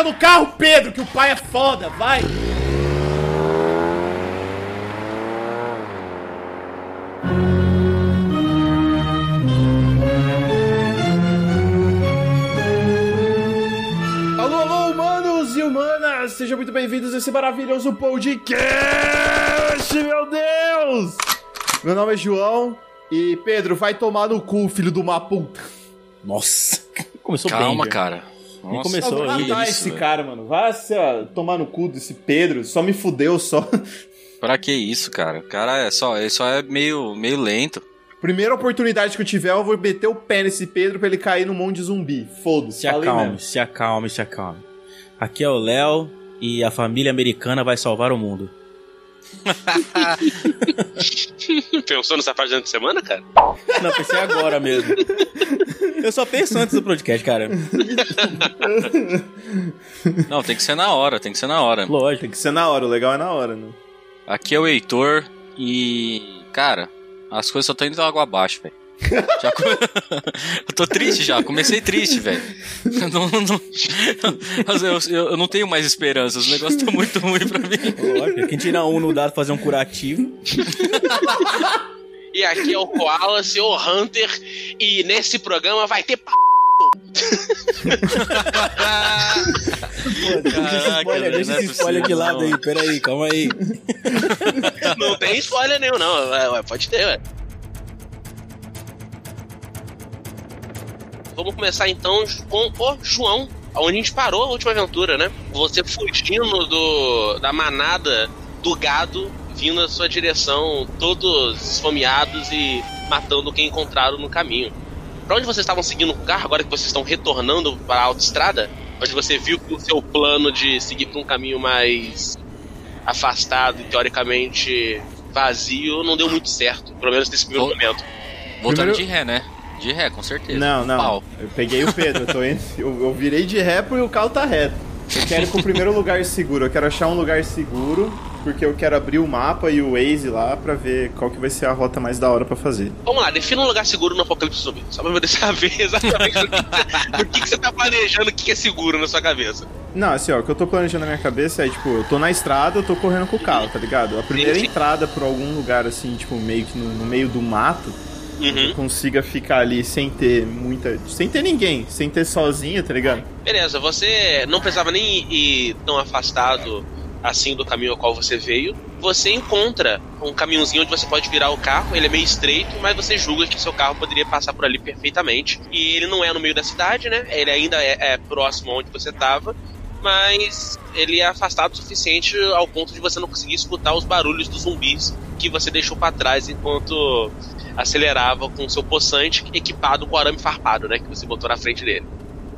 Entra no carro, Pedro, que o pai é foda, vai! Alô, alô, humanos e humanas! Sejam muito bem-vindos a esse maravilhoso podcast, meu Deus! Meu nome é João e Pedro, vai tomar no cu, filho de uma puta. Nossa, começou bem. Calma, já. cara. Nem Nossa, começou Vai aí. matar isso, esse velho. cara, mano. Vai se, ó, tomar no cu desse Pedro, só me fudeu só. Pra que isso, cara? O cara é só, ele só é meio, meio lento. Primeira oportunidade que eu tiver, eu vou meter o pé nesse Pedro pra ele cair no monte de zumbi. Foda-se, Se acalme, mesmo. se acalme, se acalme. Aqui é o Léo e a família americana vai salvar o mundo. Pensou nessa parte durante a semana, cara? Não, pensei agora mesmo. Eu só penso antes do podcast, cara. Não, tem que ser na hora, tem que ser na hora. Lógico. Tem que ser na hora, o legal é na hora, né? Aqui é o Heitor e. Cara, as coisas só estão indo água abaixo, velho. Já come- eu tô triste já, comecei triste, velho. Eu não, não- eu, eu- eu não tenho mais esperanças, o negócio tá muito ruim pra mim. Lógico. Quem tira um no dado fazer um curativo. E aqui é o Koala, seu Hunter, e nesse programa vai ter p... Pô, deixa esse Caraca, spoiler, deixa não é esse spoiler de lado não. aí. Pera aí, calma aí. Não tem spoiler nenhum, não. Pode ter, ué. Vamos começar então com o João, onde a gente parou a última aventura, né? Você fugindo do, da manada do gado vindo na sua direção, todos esfomeados e matando quem encontraram no caminho. Pra onde vocês estavam seguindo com o carro, agora que vocês estão retornando para a autoestrada? Onde você viu que o seu plano de seguir para um caminho mais afastado e teoricamente vazio não deu muito certo, pelo menos nesse primeiro momento. Voltando Primeiro- de ré, né? De ré, com certeza. Não, não. Pau. Eu peguei o Pedro, eu, tô indo, eu, eu virei de ré porque o carro tá reto. Eu quero ir pro primeiro lugar seguro, eu quero achar um lugar seguro, porque eu quero abrir o mapa e o Waze lá pra ver qual que vai ser a rota mais da hora pra fazer. Vamos lá, defina um lugar seguro no Apocalipse Zumbi. Só pra eu saber exatamente o que, o que, que você tá planejando, o que que é seguro na sua cabeça. Não, assim, ó, o que eu tô planejando na minha cabeça é, tipo, eu tô na estrada, eu tô correndo com o carro, tá ligado? A primeira Sim, sim. entrada por algum lugar, assim, tipo, meio que no, no meio do mato, Uhum. consiga ficar ali sem ter muita. sem ter ninguém, sem ter sozinho, tá ligado? Beleza, você não precisava nem ir tão afastado assim do caminho ao qual você veio. Você encontra um caminhozinho onde você pode virar o carro, ele é meio estreito, mas você julga que seu carro poderia passar por ali perfeitamente. E ele não é no meio da cidade, né? Ele ainda é, é próximo onde você estava, mas ele é afastado o suficiente ao ponto de você não conseguir escutar os barulhos dos zumbis que você deixou pra trás enquanto acelerava com seu poçante equipado com arame farpado, né? Que você botou na frente dele.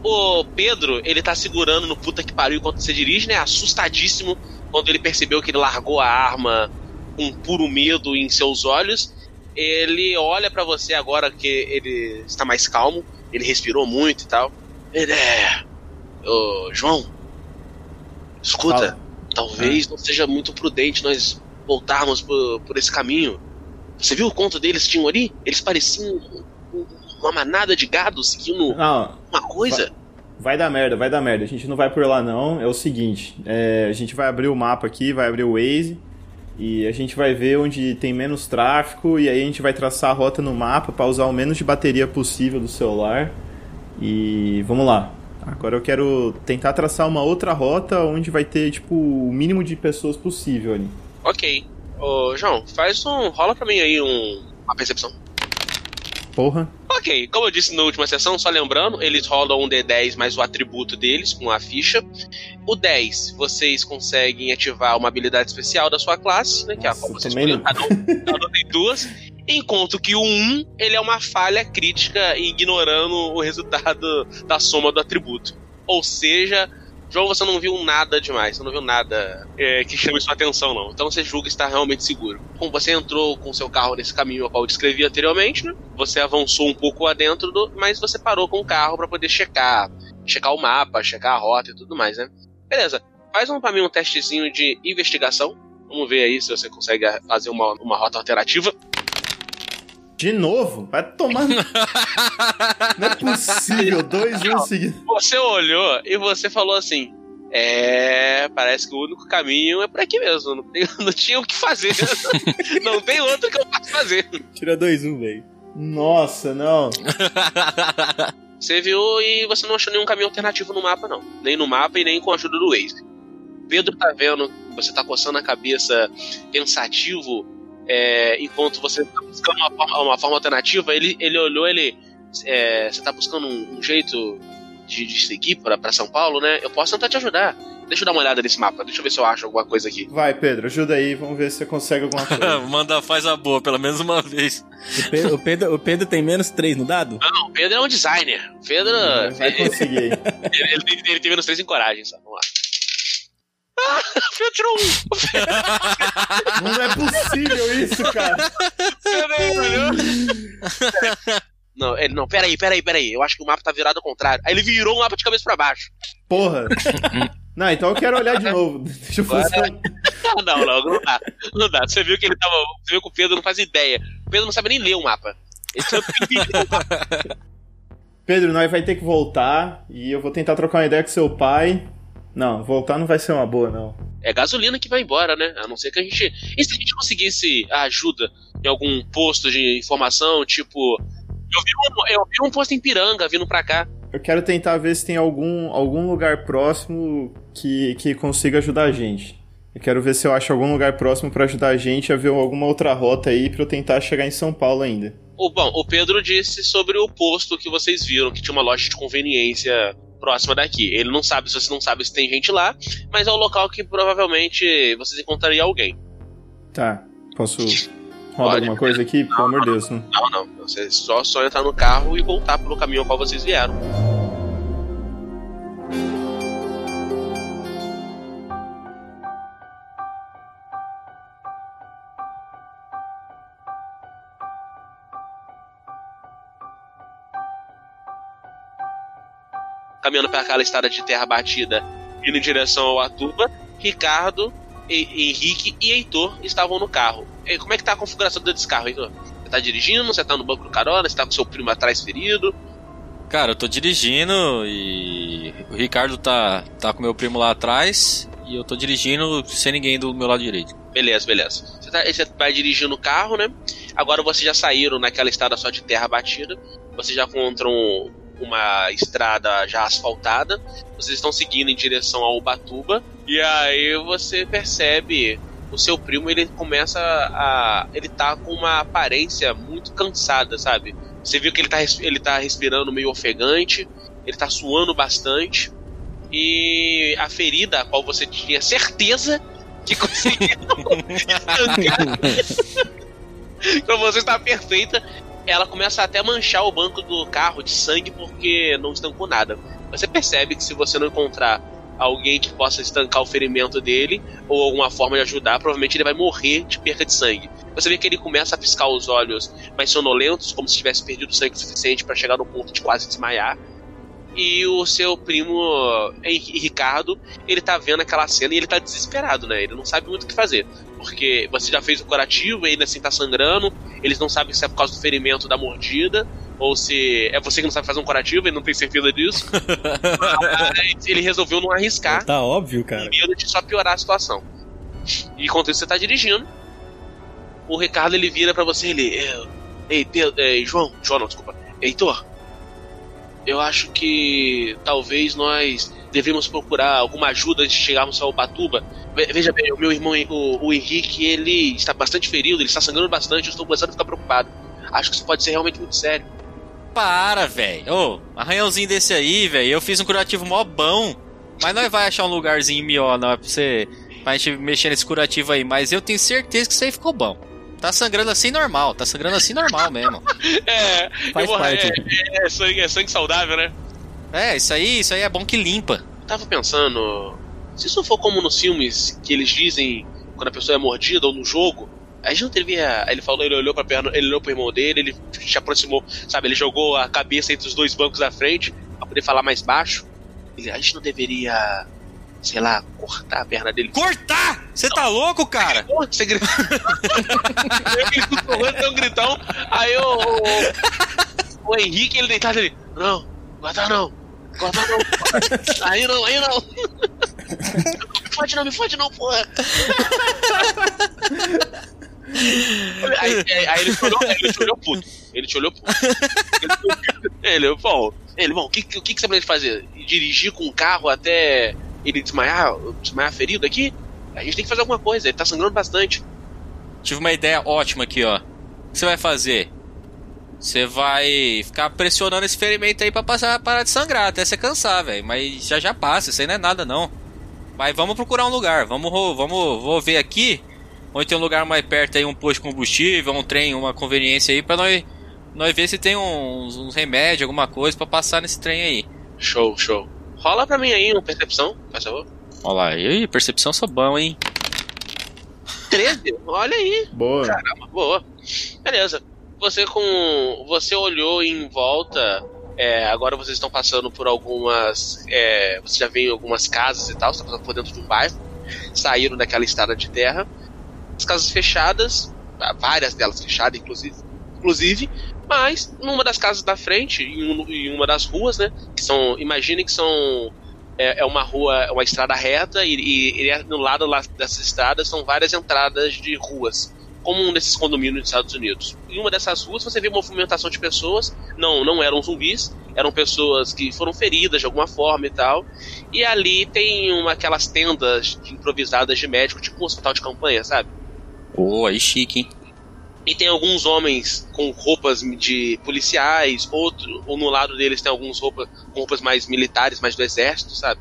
O Pedro, ele tá segurando no puta que pariu enquanto você dirige, né? Assustadíssimo quando ele percebeu que ele largou a arma com puro medo em seus olhos. Ele olha pra você agora que ele está mais calmo, ele respirou muito e tal. Ele é. Ô, João, escuta, Fala. talvez não seja muito prudente nós voltarmos por, por esse caminho. Você viu o conto deles tinham ali? Eles pareciam um- um- uma manada de gado seguindo Não, uma coisa. Vai dar merda, vai dar merda. A gente não vai por lá não. É o seguinte, é, a gente vai abrir o mapa aqui, vai abrir o Waze e a gente vai ver onde tem menos tráfego e aí a gente vai traçar a rota no mapa para usar o menos de bateria possível do celular. E vamos lá. Agora eu quero tentar traçar uma outra rota onde vai ter tipo o mínimo de pessoas possível ali. Ok. Ô, João, faz um. rola pra mim aí um, uma percepção. Porra. Ok, como eu disse na última sessão, só lembrando, eles rolam um D10 mais o atributo deles, com a ficha. O 10, vocês conseguem ativar uma habilidade especial da sua classe, né? Que é a Nossa, qual vocês podem. Cada um, cada um tem duas. Enquanto que o 1, ele é uma falha crítica ignorando o resultado da soma do atributo. Ou seja, João, você não viu nada demais, você não viu nada é, que chame sua atenção, não. Então você julga estar realmente seguro. Como você entrou com seu carro nesse caminho ao qual eu descrevi anteriormente, né? Você avançou um pouco adentro, do, mas você parou com o carro para poder checar, checar o mapa, checar a rota e tudo mais, né? Beleza. Faz um, pra mim um testezinho de investigação. Vamos ver aí se você consegue fazer uma, uma rota alternativa. De novo? Vai tomar. Não é possível, dois anos seguidos. Você olhou e você falou assim: É, parece que o único caminho é por aqui mesmo. Não, tem, não tinha o que fazer. não tem outro que eu possa fazer. Tira dois, um, velho. Nossa, não. Você viu e você não achou nenhum caminho alternativo no mapa, não. Nem no mapa e nem com a ajuda do Waze. Pedro tá vendo, você tá coçando a cabeça pensativo, é, enquanto você tá buscando uma forma, uma forma alternativa, ele, ele olhou, ele. É, você tá buscando um, um jeito de, de seguir pra, pra São Paulo, né? Eu posso tentar te ajudar. Deixa eu dar uma olhada nesse mapa, deixa eu ver se eu acho alguma coisa aqui. Vai, Pedro, ajuda aí, vamos ver se você consegue alguma coisa. Manda, faz a boa, pelo menos uma vez. O Pedro, o Pedro, o Pedro tem menos três no dado? Não, o Pedro é um designer. O Pedro. Vai ele, conseguir. ele, ele- ele tem menos três em coragem, só. Vamos lá. Ah, o Pedro tirou um. Não é possível isso, cara. Não, ele, não, peraí, peraí, peraí. Eu acho que o mapa tá virado ao contrário. Aí ele virou o mapa de cabeça pra baixo. Porra. Não, então eu quero olhar de novo. Deixa eu fazer. Não, não, não, não dá. Não dá. Você viu que ele tava. Você viu que o Pedro não faz ideia. O Pedro não sabe nem ler o mapa. Ele sabe Pedro, nós vai ter que voltar e eu vou tentar trocar uma ideia com seu pai. Não, voltar não vai ser uma boa, não. É gasolina que vai embora, né? A não ser que a gente. E se a gente conseguisse a ajuda em algum posto de informação, tipo. Eu vi um, eu vi um posto em Piranga vindo pra cá. Eu quero tentar ver se tem algum, algum lugar próximo que, que consiga ajudar a gente. Eu quero ver se eu acho algum lugar próximo pra ajudar a gente a ver alguma outra rota aí pra eu tentar chegar em São Paulo ainda. O, bom, o Pedro disse sobre o posto que vocês viram, que tinha uma loja de conveniência próxima daqui. Ele não sabe se você não sabe se tem gente lá, mas é o local que provavelmente vocês encontrariam alguém. Tá, posso rodar alguma coisa aqui? Pelo amor de Deus, não. Não, não. Você só, só entrar no carro e voltar pelo caminho ao qual vocês vieram. Caminhando para aquela estrada de terra batida, indo em direção ao Atuba, Ricardo, E- Henrique e Heitor estavam no carro. E como é que tá a configuração desse carro, Heitor? Você tá dirigindo? Você tá no banco do carona? Você tá com seu primo atrás ferido? Cara, eu tô dirigindo e o Ricardo tá, tá com meu primo lá atrás e eu tô dirigindo sem ninguém do meu lado direito. Beleza, beleza. Você, tá- você vai dirigindo o carro, né? Agora vocês já saíram naquela estrada só de terra batida. Vocês já encontram uma estrada já asfaltada. Vocês estão seguindo em direção ao Ubatuba. E aí você percebe o seu primo, ele começa a. Ele tá com uma aparência muito cansada, sabe? Você viu que ele tá, ele tá respirando meio ofegante, ele tá suando bastante. E a ferida, a qual você tinha certeza que conseguiu. Pra você está perfeita. Ela começa até a manchar o banco do carro de sangue porque não estancou nada. Você percebe que se você não encontrar alguém que possa estancar o ferimento dele ou alguma forma de ajudar, provavelmente ele vai morrer de perca de sangue. Você vê que ele começa a piscar os olhos mais sonolentos, como se tivesse perdido sangue suficiente para chegar no ponto de quase desmaiar. E o seu primo Ricardo, ele tá vendo aquela cena e ele tá desesperado, né? Ele não sabe muito o que fazer. Porque você já fez o curativo e ainda assim tá sangrando. Eles não sabem se é por causa do ferimento da mordida ou se é você que não sabe fazer um curativo, ele não tem certeza disso. Mas ele resolveu não arriscar Tá óbvio, cara. com medo de só piorar a situação. E enquanto isso você tá dirigindo, o Ricardo ele vira pra você ele. "É, Ei, Pedro, ei, João, João não, desculpa. Heitor, eu acho que talvez nós devemos procurar alguma ajuda antes de chegarmos ao Batuba. Ve- Veja bem, o meu irmão, o, o Henrique, ele está bastante ferido, ele está sangrando bastante, eu estou começando a ficar preocupado. Acho que isso pode ser realmente muito sério. Para, velho. Ô, arranhãozinho desse aí, velho. Eu fiz um curativo mó bom. Mas nós vai achar um lugarzinho melhor, não é pra você. Pra gente mexer nesse curativo aí. Mas eu tenho certeza que isso aí ficou bom. Tá sangrando assim normal, tá sangrando assim normal mesmo. É, Faz eu vou- parte. é, é sangue, é sangue saudável, né? É, isso aí, isso aí é bom que limpa. Eu tava pensando, se isso for como nos filmes que eles dizem quando a pessoa é mordida ou no jogo, a gente não devia. Ele falou, ele olhou pra perna, ele olhou pro irmão dele, ele se aproximou, sabe? Ele jogou a cabeça entre os dois bancos da frente pra poder falar mais baixo. Ele, a gente não deveria sei lá, cortar a perna dele. Cortar? Você tá louco, cara? Você ele sussurrando, deu um gritão. Aí o, o, o Henrique, ele deitado ali. Não, cortar não. Cortar não. porra. Aí não, aí não. Me fode não, me fode não, porra. Aí, aí- aí ele te olhou, ele te olhou puto. Ele te olhou puto. Ele, ele bom, ele, bom, o que, o que que você planeja fazer? Dirigir com o carro até ele desmaiar, desmaiar ferido aqui? A gente tem que fazer alguma coisa, ele tá sangrando bastante. Tive uma ideia ótima aqui, ó. O que você vai fazer? Você vai ficar pressionando esse ferimento aí pra passar, parar de sangrar, até você cansar, velho. Mas já já passa, isso aí não é nada, não. Mas vamos procurar um lugar. Vamos, ro- vamos vou ver aqui. Onde tem um lugar mais perto aí, um posto de combustível, um trem, uma conveniência aí, pra nós, nós ver se tem uns, uns remédios, alguma coisa pra passar nesse trem aí. Show, show. Rola pra mim aí uma percepção, faz favor. Olha lá, e aí, percepção sou bom, hein? 13? Olha aí. Boa. Caramba, boa. Beleza. Você com. Você olhou em volta. é, agora vocês estão passando por algumas. É, você já vê algumas casas e tal, você está passando por dentro de um bairro. Saíram daquela estrada de terra. As casas fechadas, várias delas fechadas, inclusive. Inclusive, mas numa das casas da frente, em, um- em uma das ruas, né? Que são. Imagine que são. É, é uma rua, é uma estrada reta, e, e, e no lado lá dessas estradas são várias entradas de ruas como um desses condomínios dos Estados Unidos. Em uma dessas ruas você vê movimentação de pessoas, não, não eram zumbis, eram pessoas que foram feridas de alguma forma e tal. E ali tem uma, aquelas tendas improvisadas de médico, tipo um hospital de campanha, sabe? Pô, aí chique, hein? E tem alguns homens com roupas de policiais, outro, ou no lado deles tem alguns roupa, com roupas mais militares, mais do exército, sabe?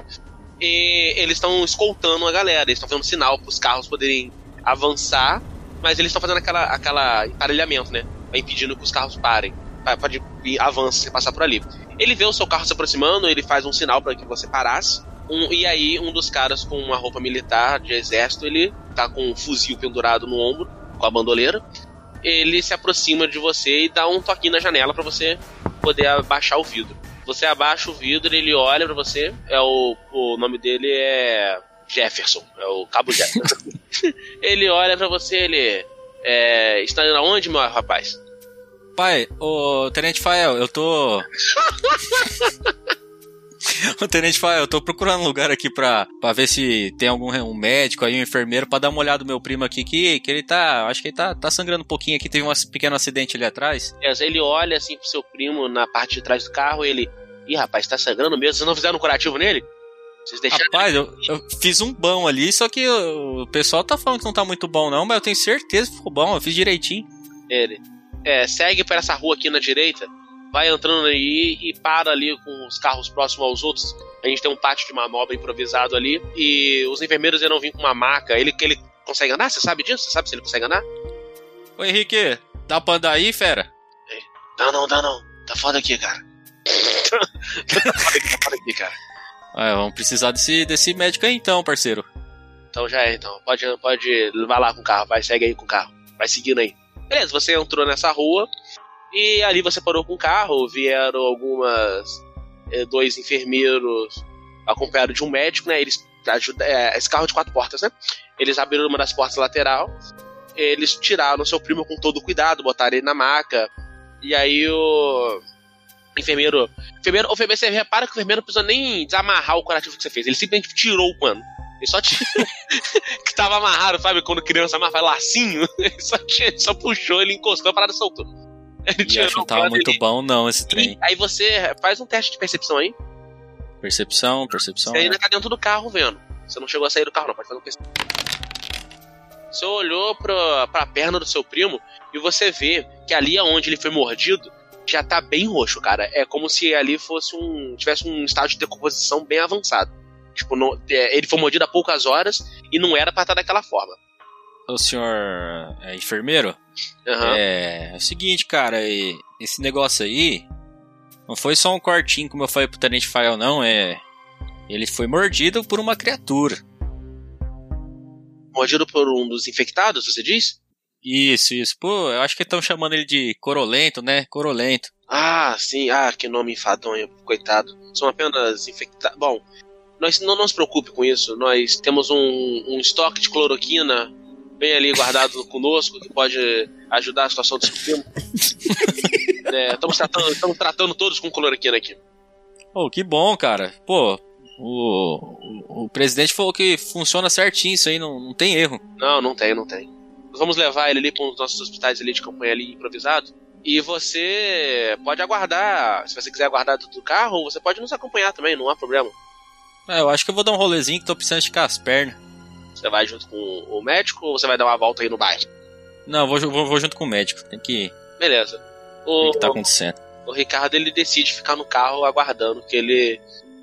E eles estão escoltando a galera, eles estão fazendo sinal para os carros poderem avançar, mas eles estão fazendo aquela, aquela emparelhamento, né? Impedindo que os carros parem. Pa- Pode ir, avance se passar por ali. Ele vê o seu carro se aproximando, ele faz um sinal para que você parasse. Um- e aí, um dos caras com uma roupa militar de exército, ele tá com um fuzil pendurado no ombro, com a bandoleira ele se aproxima de você e dá um toquinho na janela pra você poder abaixar o vidro. Você abaixa o vidro, ele olha pra você. É o, o nome dele é Jefferson, é o Cabo Jefferson. ele olha pra você, ele é, está indo aonde, meu rapaz? Pai, ô Tenente Fael, eu tô. Ô Tenente Fael, eu tô procurando um lugar aqui pra, pra ver se tem algum um médico aí, um enfermeiro, pra dar uma olhada no meu primo aqui, que, que ele tá. Acho que ele tá, tá sangrando um pouquinho aqui, teve um pequeno acidente ali atrás. É, Ele olha assim pro seu primo na parte de trás do carro, ele. Ih, rapaz, tá sangrando mesmo? Vocês não fizeram um curativo nele? Rapaz, eu, eu fiz um bom ali, só que o, pessoal tá falando que não tá muito bom, não, mas eu tenho certeza que ficou bom, eu fiz direitinho. Ele. É, segue por essa rua aqui na direita, vai entrando aí e para ali com os carros próximos aos outros. A gente tem um pátio de manobra improvisado ali e os enfermeiros irão vir com uma maca. Ele ele consegue andar? Você sabe disso? Você sabe se ele consegue andar? Ô Henrique, dá pra andar aí, fera? Dá não, dá não. Tá foda aqui, cara. tá foda aqui, tá foda aqui, cara. Ah, vamos precisar desse, desse médico aí então, parceiro. Então já é, então. Pode, pode. Vai lá com o carro, vai, segue aí com o carro. Vai seguindo aí. Beleza, você entrou nessa rua e ali você parou com o carro, vieram algumas. eh, dois enfermeiros acompanhados de um médico, né? Eles ajudam. É, esse carro de quatro portas, né? Eles abriram uma das portas lateral, eles tiraram seu primo com todo cuidado, botaram ele na maca. E aí o. Enfermeiro. Enfermeiro, o enfermeiro, você repara que o enfermeiro não precisa nem desamarrar o curativo que você fez. Ele simplesmente tirou o pano. Ele só tirou. que tava amarrado, sabe? Quando criança amarra faz lacinho. Ele só, tinha- só puxou, ele encostou, a parada soltou. Ele E acho que não tava muito ali. bom não esse E trem. aí você faz um teste de percepção aí. Percepção, percepção. Você é. ainda tá dentro do carro vendo. Você não chegou a sair do carro, não. Pode fazer um percepção. Você olhou pra, pra perna do seu primo e você vê que ali aonde ele foi mordido já tá bem roxo, cara. É como se ali fosse um. tivesse um estágio de decomposição bem avançado. Tipo, não- é, ele foi mordido há poucas horas e não era pra estar daquela forma. O senhor é enfermeiro? Aham. É, é o seguinte, cara, esse negócio aí não foi só um cortinho, como eu falei pro Tenente Fael, não, é. Ele foi mordido por uma criatura. Mordido por um dos infectados, você diz? Isso, isso. Pô, eu acho que estão chamando ele de Corolento, né? Corolento. Ah, sim. Ah, que nome enfadonho, coitado. São apenas infectados. Bom, Nós não, não se preocupe com isso. Nós temos um, um estoque de cloroquina bem ali guardado conosco que pode ajudar a situação desse filme. é, estamos, tratando, estamos tratando todos com cloroquina aqui. Pô, que bom, cara. Pô, o, o, o, presidente falou que funciona certinho isso aí, não, não tem erro. Não, não tem, não tem. Vamos levar ele ali para os nossos hospitais ali de campanha ali improvisado. E você pode aguardar, se você quiser aguardar do carro, você pode nos acompanhar também, não há problema. É, eu acho que eu vou dar um rolezinho que tô precisando esticar as pernas. Você vai junto com o médico ou você vai dar uma volta aí no bairro? Não, vou, vou, vou junto com o médico. Tem que. Beleza. O, o que tá acontecendo? O Ricardo ele decide ficar no carro aguardando, que ele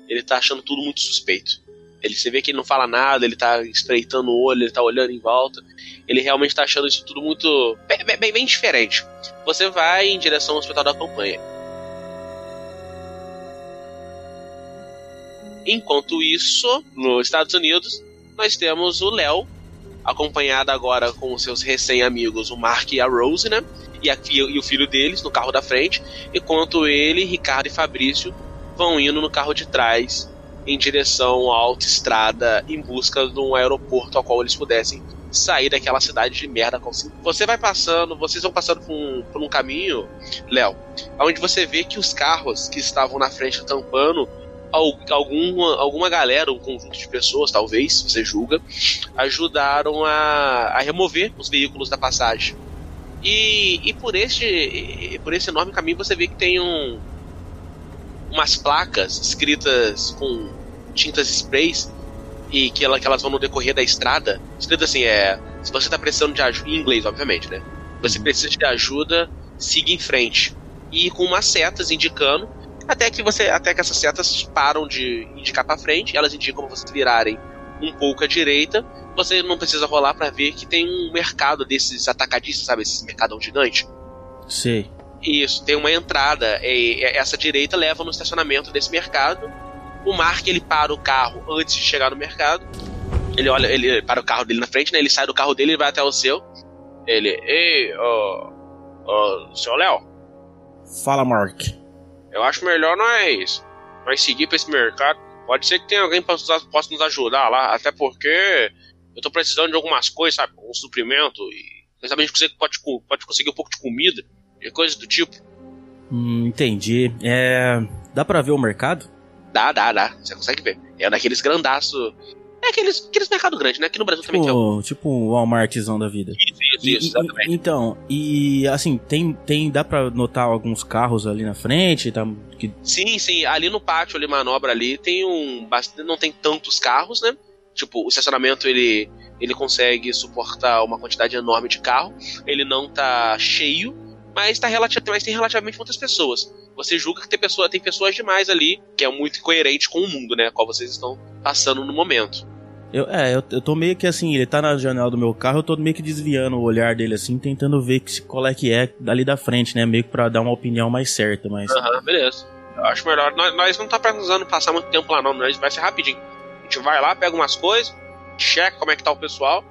ele tá achando tudo muito suspeito. Ele você vê que ele não fala nada, ele tá espreitando o olho, ele tá olhando em volta. Ele realmente tá achando isso tudo muito bem, bem, bem diferente. Você vai em direção ao hospital da campanha. Enquanto isso, nos Estados Unidos, nós temos o Léo, acompanhado agora com seus recém-amigos, o Mark e a Rose, né? E, a, e o filho deles no carro da frente, enquanto ele, Ricardo e Fabrício vão indo no carro de trás em direção à autoestrada em busca de um aeroporto ao qual eles pudessem sair daquela cidade de merda. Você vai passando, vocês vão passando por um, por um caminho, Léo, onde você vê que os carros que estavam na frente tampando alguma, alguma galera, um conjunto de pessoas, talvez, você julga, ajudaram a, a remover os veículos da passagem. E, e por, este, por esse enorme caminho você vê que tem um, umas placas escritas com tintas sprays e que, ela, que elas vão no decorrer da estrada. Escrito assim, é. Se você está precisando de ajuda. Em inglês, obviamente, né? Você uhum. precisa de ajuda, siga em frente. E com umas setas indicando. Até que você. Até que essas setas param de indicar para frente, elas indicam para vocês virarem um pouco à direita. Você não precisa rolar para ver que tem um mercado desses atacadistas, sabe? Esse mercadão gigante. Sei. Isso, tem uma entrada. E essa direita leva no estacionamento desse mercado. O Mark ele para o carro antes de chegar no mercado. Ele olha, ele para o carro dele na frente, né? Ele sai do carro dele e vai até o seu. Ele, ei, oh, oh, seu Léo. Fala, Mark. Eu acho melhor nós, nós seguir para esse mercado. Pode ser que tenha alguém que possa, nos ajudar lá, até porque eu tô precisando de algumas coisas, sabe? Um suprimento e quem sabe a gente pode, pode conseguir um pouco de comida e coisas do tipo. Hum, entendi. É. Dá pra ver o mercado? Dá, dá, dá. Você consegue ver. É daqueles grandaços. É aqueles, aqueles mercado grande, né? Aqui no Brasil tipo, também tem um. Tipo um Walmartzão da vida. Isso, isso, isso, exatamente. E, então, e assim, tem, tem. Dá pra notar alguns carros ali na frente? Tá, que... Sim, sim. Ali no pátio, ali, manobra ali, tem um. Não tem tantos carros, né? Tipo, o estacionamento ele, ele consegue suportar uma quantidade enorme de carro. Ele não tá cheio mas, tá relativ mas tem relativamente muitas pessoas. Você julga que tem, pessoa, tem pessoas demais ali, que é muito incoerente com o mundo, né? Qual vocês estão passando no momento. Eu, é, eu, eu tô meio que assim, ele tá na janela do meu carro, eu tô meio que desviando o olhar dele assim, tentando ver que, qual é que é dali da frente, né? Meio que pra dar uma opinião mais certa, mas. Aham, uhum, beleza. Eu acho melhor. Nós, nós não tá precisando passar muito tempo lá, não. Nós vai ser rapidinho. A gente vai lá, pega umas coisas, checa como é que tá o pessoal.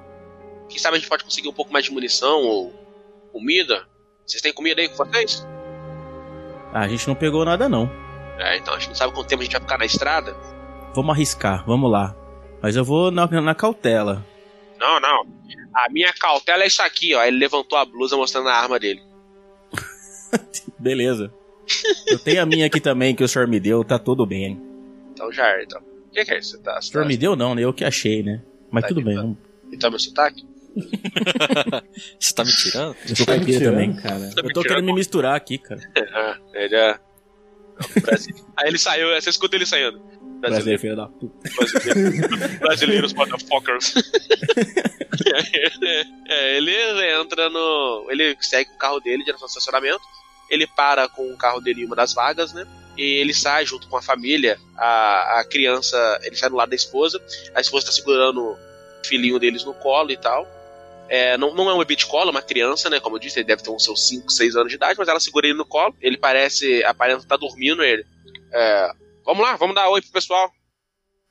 Quem sabe a gente pode conseguir um pouco mais de munição ou comida. Vocês têm comida aí com vocês? Ah, a gente não pegou nada, não. É, então a gente não sabe quanto tempo a gente vai ficar na estrada. Vamos arriscar, vamos lá. Mas eu vou na, na cautela. Não, não. A minha cautela é isso aqui, ó. Ele levantou a blusa mostrando a arma dele. Beleza. Eu tenho a minha aqui também que o senhor me deu, tá tudo bem. Então já é, então. O que, que, é isso? Tá, o senhor tá... me deu não, né? Eu que achei, né? Mas tá tudo bem. Vamos... Então meu sotaque? Você tá me tirando? Eu tô caipira tá também, cara. Tá eu tô querendo me misturar aqui, cara. Ah, ele é. Aí ele saiu, você escuta ele saindo. Brasileiro, filho da puta. Brasileiros, motherfuckers. é, ele entra no. Ele segue o carro dele direção ao estacionamento. Ele para com o carro dele em uma das vagas, né? E ele sai junto com a família. A, a criança. Ele sai do lado da esposa. A esposa tá segurando o filhinho deles no colo e tal. É, não, não é um bebê de colo, é uma criança, né? Como eu disse, ele deve ter uns seus 5, 6 anos de idade, mas ela segura ele no colo. Ele parece. Aparenta estar tá dormindo ele. É, vamos lá, vamos dar oi pro pessoal.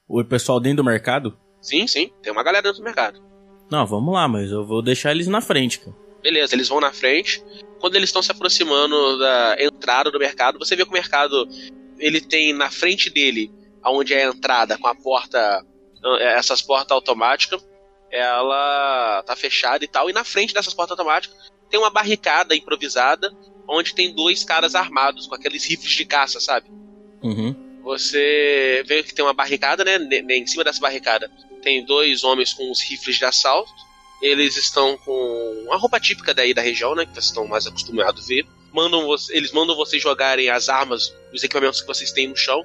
Oi, pessoal dentro do mercado? Sim, sim. Tem uma galera dentro do mercado. Não, vamos lá, mas eu vou deixar eles na frente, cara. Beleza, eles vão na frente. Quando eles estão se aproximando da entrada do mercado, você vê que o mercado ele tem na frente dele aonde é a entrada com a porta, eh, essas portas automáticas, ela tá fechada e tal. E na frente dessas portas automáticas tem uma barricada improvisada, onde tem dois caras armados com aqueles rifles de caça, sabe? Uhum. Você vê que tem uma barricada, né? Em cima dessa barricada tem dois homens com os rifles de assalto. Eles estão com uma roupa típica daí da região, né? Que vocês estão mais acostumados a ver. Mandam eles mandam vocês jogarem as armas, os equipamentos que vocês têm no chão,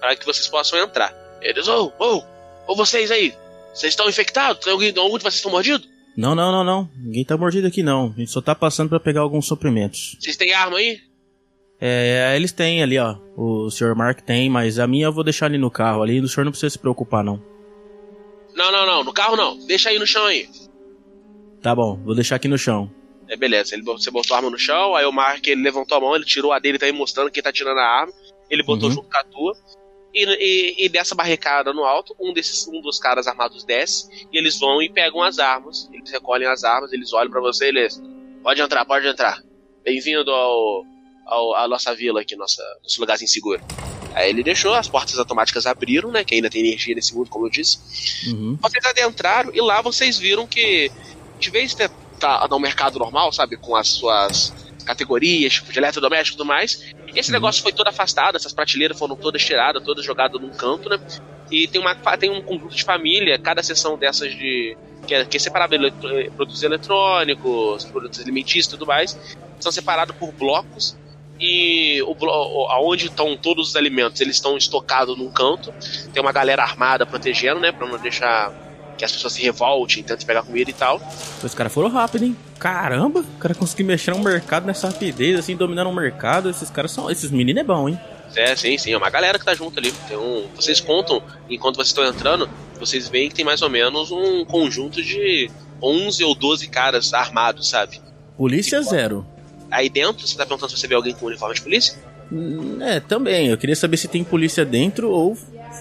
para que vocês possam entrar. Eles, ô, oh, ô, oh, ô vocês aí, vocês estão infectados? Tem alguém, algum de vocês estão mordido? Não, não, não, não. Ninguém tá mordido aqui não. A gente só tá passando para pegar alguns suprimentos. Vocês têm arma aí? É, eles têm ali, ó. O Sr. Mark tem, mas a minha eu vou deixar ali no carro ali. O senhor não precisa se preocupar, não. Não, não, não. No carro não. Deixa aí no chão aí. Tá bom, vou deixar aqui no chão. É, beleza. Ele, você botou a arma no chão, aí o Mark ele levantou a mão, ele tirou a dele, tá aí mostrando quem tá tirando a arma. Ele botou uhum. junto com a tua. E, e, e, dessa barricada no alto, um desses um dos caras armados desce e eles vão e pegam as armas. Eles recolhem as armas, eles olham para você e eles. Pode entrar, pode entrar. Bem-vindo ao, ao, à nossa vila aqui, nossa, nosso lugarzinho seguro. Aí ele deixou, as portas automáticas abriram, né? Que ainda tem energia nesse mundo, como eu disse. Uhum. Vocês adentraram e lá vocês viram que, de vez de estar no mercado normal, sabe? Com as suas categorias, tipo de eletrodoméstico e tudo mais, esse uhum. negócio foi todo afastado, essas prateleiras foram todas tiradas, todas jogadas num canto, né? E tem, uma, tem um conjunto de família, cada seção dessas de. que é, que é separado eletro, produtos eletrônicos, produtos alimentícios e tudo mais, são separados por blocos e o, aonde estão todos os alimentos, eles estão estocados num canto. Tem uma galera armada protegendo, né, para não deixar que as pessoas se revoltem, tentem pegar comida e tal. Os caras foram rápido, hein? Caramba, o cara conseguiu mexer no mercado nessa rapidez, assim, dominando o mercado. Esses caras são. Esses meninos é bom, hein? É, sim, sim. É uma galera que tá junto ali. Tem um, vocês contam, enquanto vocês estão entrando, vocês veem que tem mais ou menos um conjunto de 11 ou 12 caras armados, sabe? Polícia zero. Aí dentro, você tá perguntando se você vê alguém com uniforme de polícia? Hum, é, também. Eu queria saber se tem polícia dentro ou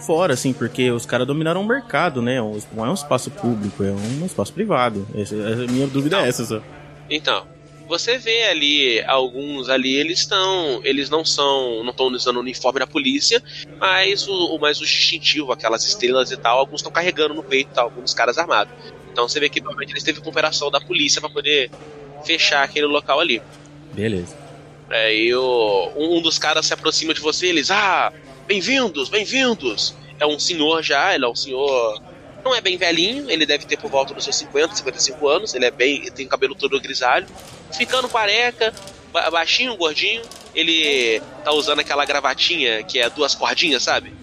fora, assim, porque os caras dominaram o mercado, né? Não é um espaço público, é um espaço privado. Essa, a minha dúvida é essa só. Então, você vê ali alguns ali, eles estão, eles não são, não estão usando o uniforme da polícia, mas o, mais o distintivo, aquelas estrelas e tal, alguns estão carregando no peito, tal, alguns caras armados. Então você vê que provavelmente eles teve cooperação da polícia para poder fechar aquele local ali. Beleza. É, e o, um dos caras se aproxima de você, eles, ah, bem-vindos, bem-vindos. É um senhor já, ele é um senhor. Não é bem velhinho, ele deve ter por volta dos seus 50, 55 anos. Ele é bem. tem cabelo todo grisalho. Ficando careca, baixinho, gordinho. Ele tá usando aquela gravatinha que é duas cordinhas, sabe?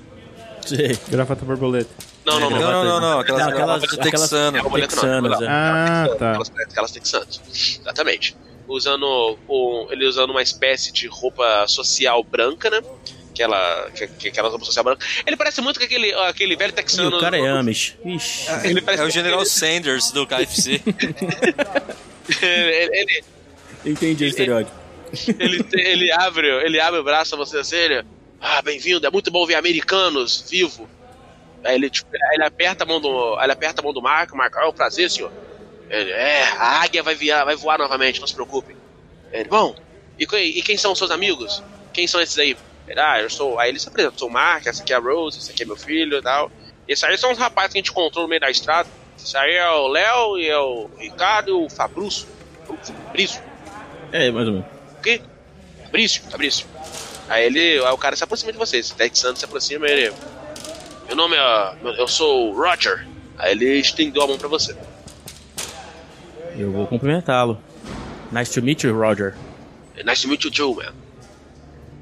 Sim, gravata borboleta. Não, não, não. Não, não, não, não. Aquelas, aquelas, aquelas texanas. texanas, é. Ah, tá. Aquelas, aquelas texanas. Exatamente. Usando um, ele usando uma espécie de roupa social branca, né? aquela, que, aquela roupa social branca. Ele parece muito com aquele, aquele velho texano. E o cara é Amish. Ixi. Ele é o General Sanders do KFC. ele, ele, Entendi o estereótipo. Ele, ele, abre, ele abre o braço a você assim, ele, ah, bem-vindo, é muito bom ver americanos vivo. Aí ele, tipo, ele aperta a mão do, ele aperta a mão do Marco, Marco, é um prazer, senhor. Ele, é, a águia vai, via, vai voar novamente, não se preocupe. Ele, bom, e, e quem são os seus amigos? Quem são esses aí? ah, eu sou. Aí ele se apresenta, sou o Mark, essa aqui é a Rose, esse aqui é meu filho e tal. Esses aí são os rapazes que a gente encontrou no meio da estrada. Esse aí é o Léo e é o Ricardo e o Fabrício. Fabrício. É, mais ou menos. O quê? Fabrício, Fabrício. Aí ele. Aí o cara se aproxima de vocês. Ted Santos se aproxima ele. Meu nome é. Eu sou o Roger. Aí ele estendeu a mão pra você. Eu vou cumprimentá-lo. Nice to meet you, Roger. Nice to meet you too, man.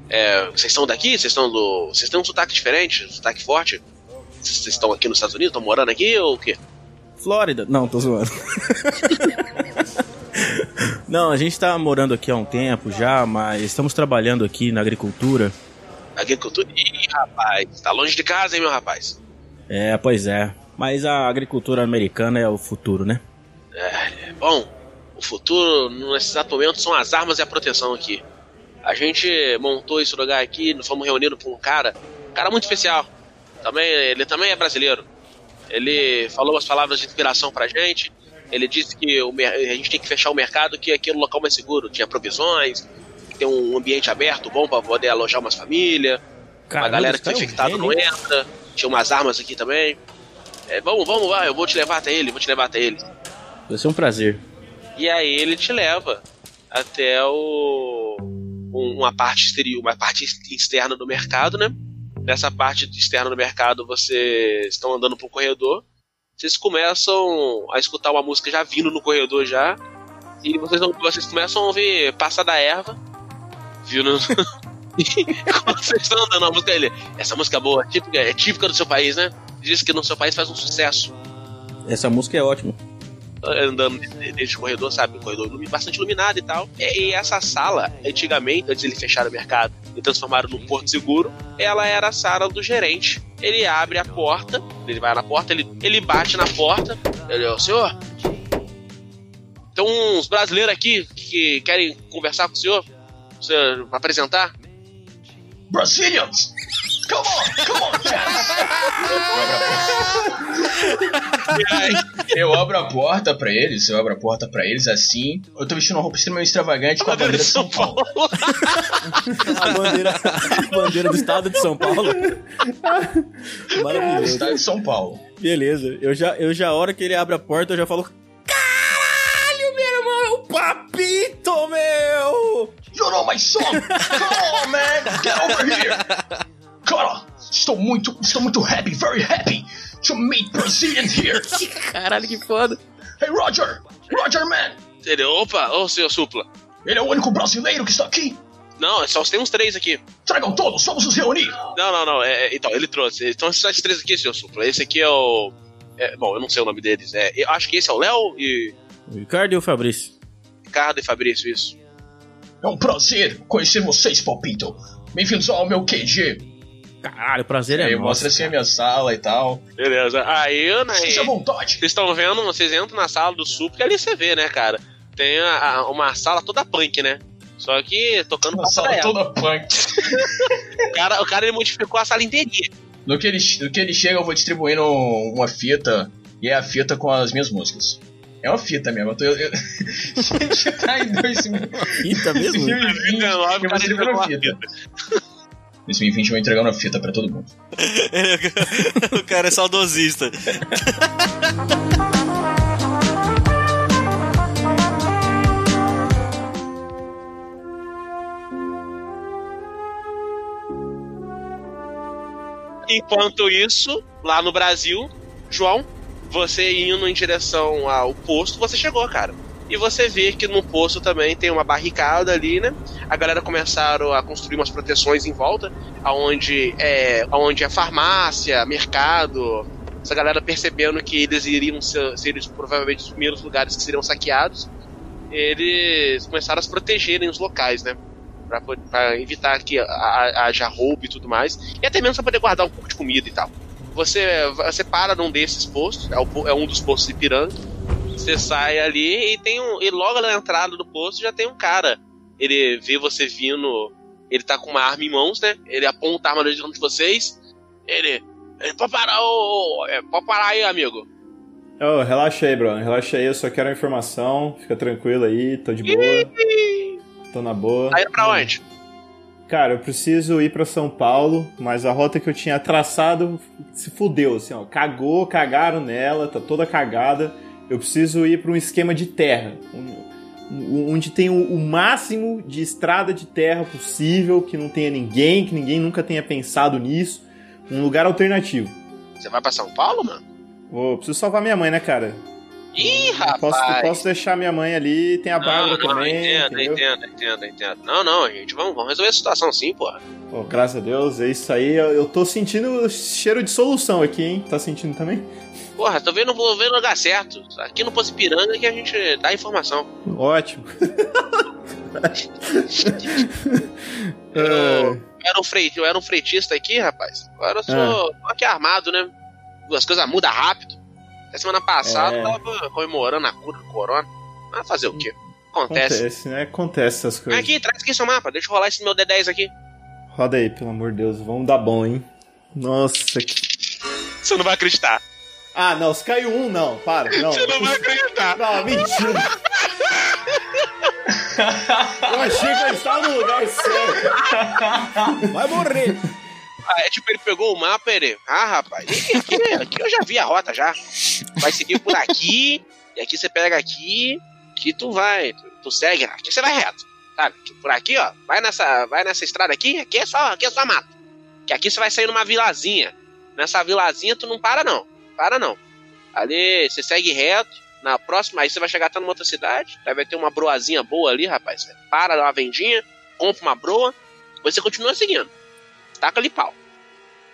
É, vocês estão daqui? Vocês estão do. Vocês têm um sotaque diferente, um sotaque forte? Vocês estão aqui nos Estados Unidos? Estão morando aqui ou o quê? Flórida. Não, tô zoando. Não, a gente tá morando aqui há um tempo já, mas estamos trabalhando aqui na agricultura. Agricultura? Ih, rapaz, tá longe de casa, hein, meu rapaz? É, pois é. Mas a agricultura americana é o futuro, né? É, bom, o futuro, nesse exato momento, são as armas e a proteção aqui. A gente montou esse lugar aqui, nos fomos reunidos com um cara, um cara muito especial. Também, ele também é brasileiro. Ele falou umas palavras de inspiração pra gente. Ele disse que o, a gente tem que fechar o mercado, que aqui é o local mais seguro. Tinha provisões, tem um ambiente aberto bom para poder alojar umas famílias. A galera que é um infectada não entra. Tinha umas armas aqui também. É, vamos, vamos lá, eu vou te levar até ele, vou te levar até ele. Vai ser um prazer. E aí ele te leva até o um- uma parte exterior, uma parte externa do mercado, né? Nessa parte externa do mercado, vocês estão andando pro corredor. Vocês começam a escutar uma música já vindo no corredor já. E vocês, não- vocês começam a ouvir Passa da Erva. Vindo. Quando vocês estão andando a música ele. Essa música é boa, típica, é típica do seu país, né? Diz que no seu país faz um sucesso Essa música é ótima. Andando nesse- corredor, sabe? Um corredor bastante iluminado e tal. E, essa sala, antigamente, antes de ele fechar o mercado e transformaram num porto seguro, ela era a sala do gerente. Ele abre a porta, ele vai na porta, ele, ele bate na porta. Ele, ô senhor, tem uns brasileiros aqui que querem conversar com o senhor. Você apresentar? Brazilians! Come on, come on, chaps! Eu abro a porta pra eles, eu abro a porta pra eles assim. Eu tô vestindo uma roupa extremamente extravagante com a bandeira de São Paulo. A bandeira, a bandeira do estado de São Paulo. Maravilhoso. Estado de São Paulo. Beleza. Eu já, eu já, a hora que ele abre a porta, eu já falo. Caralho, meu irmão, é o papito, meu! You know my song! Come on, man! Get over here! Cara, estou muito, estou muito happy, very happy to meet Brazilians here! Caralho, que foda. Hey, Roger! Roger, man! Ele, opa, ô senhor Supla. Ele é o único brasileiro que está aqui! Não, só tem uns três aqui. Tragam todos, vamos nos reunir! Não, não, não. é- é- então, ele trouxe. Então, esses três aqui, senhor Supla. Esse aqui é o. é, bom, eu não sei o nome deles. É, eu acho que esse é o Léo e O Ricardo e o Fabrício. Ricardo e Fabrício, isso. É um prazer conhecer vocês, Palpito! Bem-vindos ao meu QG! Caralho, o prazer é Aí eu nosso. mostro assim a minha sala e tal. Beleza. Aí, né? Seja vontade! Vocês estão vendo, vocês entram na sala do Supla e ali você vê, né, cara? Tem a- a- uma sala toda punk, né? Só que tocando Uma sala ela. toda punk. O cara, o cara ele modificou a sala inteirinha. No que, ele, no que ele chega, eu vou distribuindo uma fita, e é a fita com as minhas músicas. É uma fita mesmo, eu tô. Eu, eu... a gente tá em 2000 Fita mesmo? 2020, eu vou distribuindo uma fita. 2020 eu vou entregando a fita pra todo mundo. o cara é saudosista. Enquanto isso, lá no Brasil, João, você indo em direção ao posto, você chegou, cara. E você vê que no posto também tem uma barricada ali, né? A galera começaram a construir umas proteções em volta, aonde é, aonde é farmácia, mercado. Essa galera percebendo que eles iriam ser, ser provavelmente os primeiros lugares que seriam saqueados, eles começaram a se protegerem os locais, né? Pra, pra evitar que ha- ha- haja roubo e tudo mais. E até mesmo pra poder guardar um pouco de comida e tal. Você, você para num desses postos, é, o é um dos postos de Ipiranga. Você sai ali e tem um. E logo na entrada do posto já tem um cara. Ele vê você vindo. Ele tá com uma arma em mãos, né? Ele aponta a arma diante de vocês. Ele. ele pode parar, ô, é, pode parar aí, amigo. Ô, relaxa aí, Bruno. Relaxa aí, eu só quero a informação. Fica tranquilo aí, tô de boa. Tô na boa. Aí pra onde? Cara, eu preciso ir pra São Paulo, mas a rota que eu tinha traçado se fudeu, assim, ó. Cagou, cagaram nela, tá toda cagada. Eu preciso ir pra um esquema de terra. Onde tem o, máximo de estrada de terra possível, que não tenha ninguém, que ninguém nunca tenha pensado nisso. Um lugar alternativo. Você vai pra São Paulo, mano? Vou, preciso salvar minha mãe, né, cara? Ih, rapaz. Posso, posso deixar minha mãe ali, tem a Bárbara também. entendo, entendo, entendo, entendo. Não, não, gente, vamos, vamos resolver a situação sim, porra. Pô, graças a Deus, é isso aí. Eu, eu tô sentindo cheiro de solução aqui, hein? Tá sentindo também? Porra, tô vendo, tô vendo o lugar certo. Aqui no Poço Ipiranga que a gente dá informação. Ótimo. Eu, É, eu era um freit, eu era um freitista aqui, rapaz. Agora eu sou tô aqui armado, né? As coisas mudam rápido. Até semana passada É. eu tava comemorando a cura do corona. Mas fazer o quê? Acontece. acontece, né? Acontece essas coisas. aqui, traz aqui seu mapa. Deixa eu rolar esse meu D10 aqui. Roda aí, pelo amor de Deus. Vamos dar bom, hein? Nossa. que- Você não vai acreditar. Ah, não. Se caiu um, não. Para. Não. Você não vai acreditar. Não, mentira. Eu achei que eu estava no lugar certo. Vai morrer! Ah, é tipo, ele pegou o mapa e ele. Ah, rapaz, aqui, aqui eu já vi a rota já. Vai seguir por aqui, e aqui você pega aqui, que tu vai, tu, tu segue, aqui você vai reto. Sabe? Por aqui, ó, vai nessa, vai nessa estrada aqui, aqui é só, aqui é só mato. Que aqui você vai sair numa vilazinha. Nessa vilazinha tu não para não. Para não. Ali você segue reto, na próxima, aí você vai chegar até numa outra cidade, aí vai ter uma broazinha boa ali, rapaz. Você para na vendinha, compra uma broa, você continua seguindo. Taca ali pau.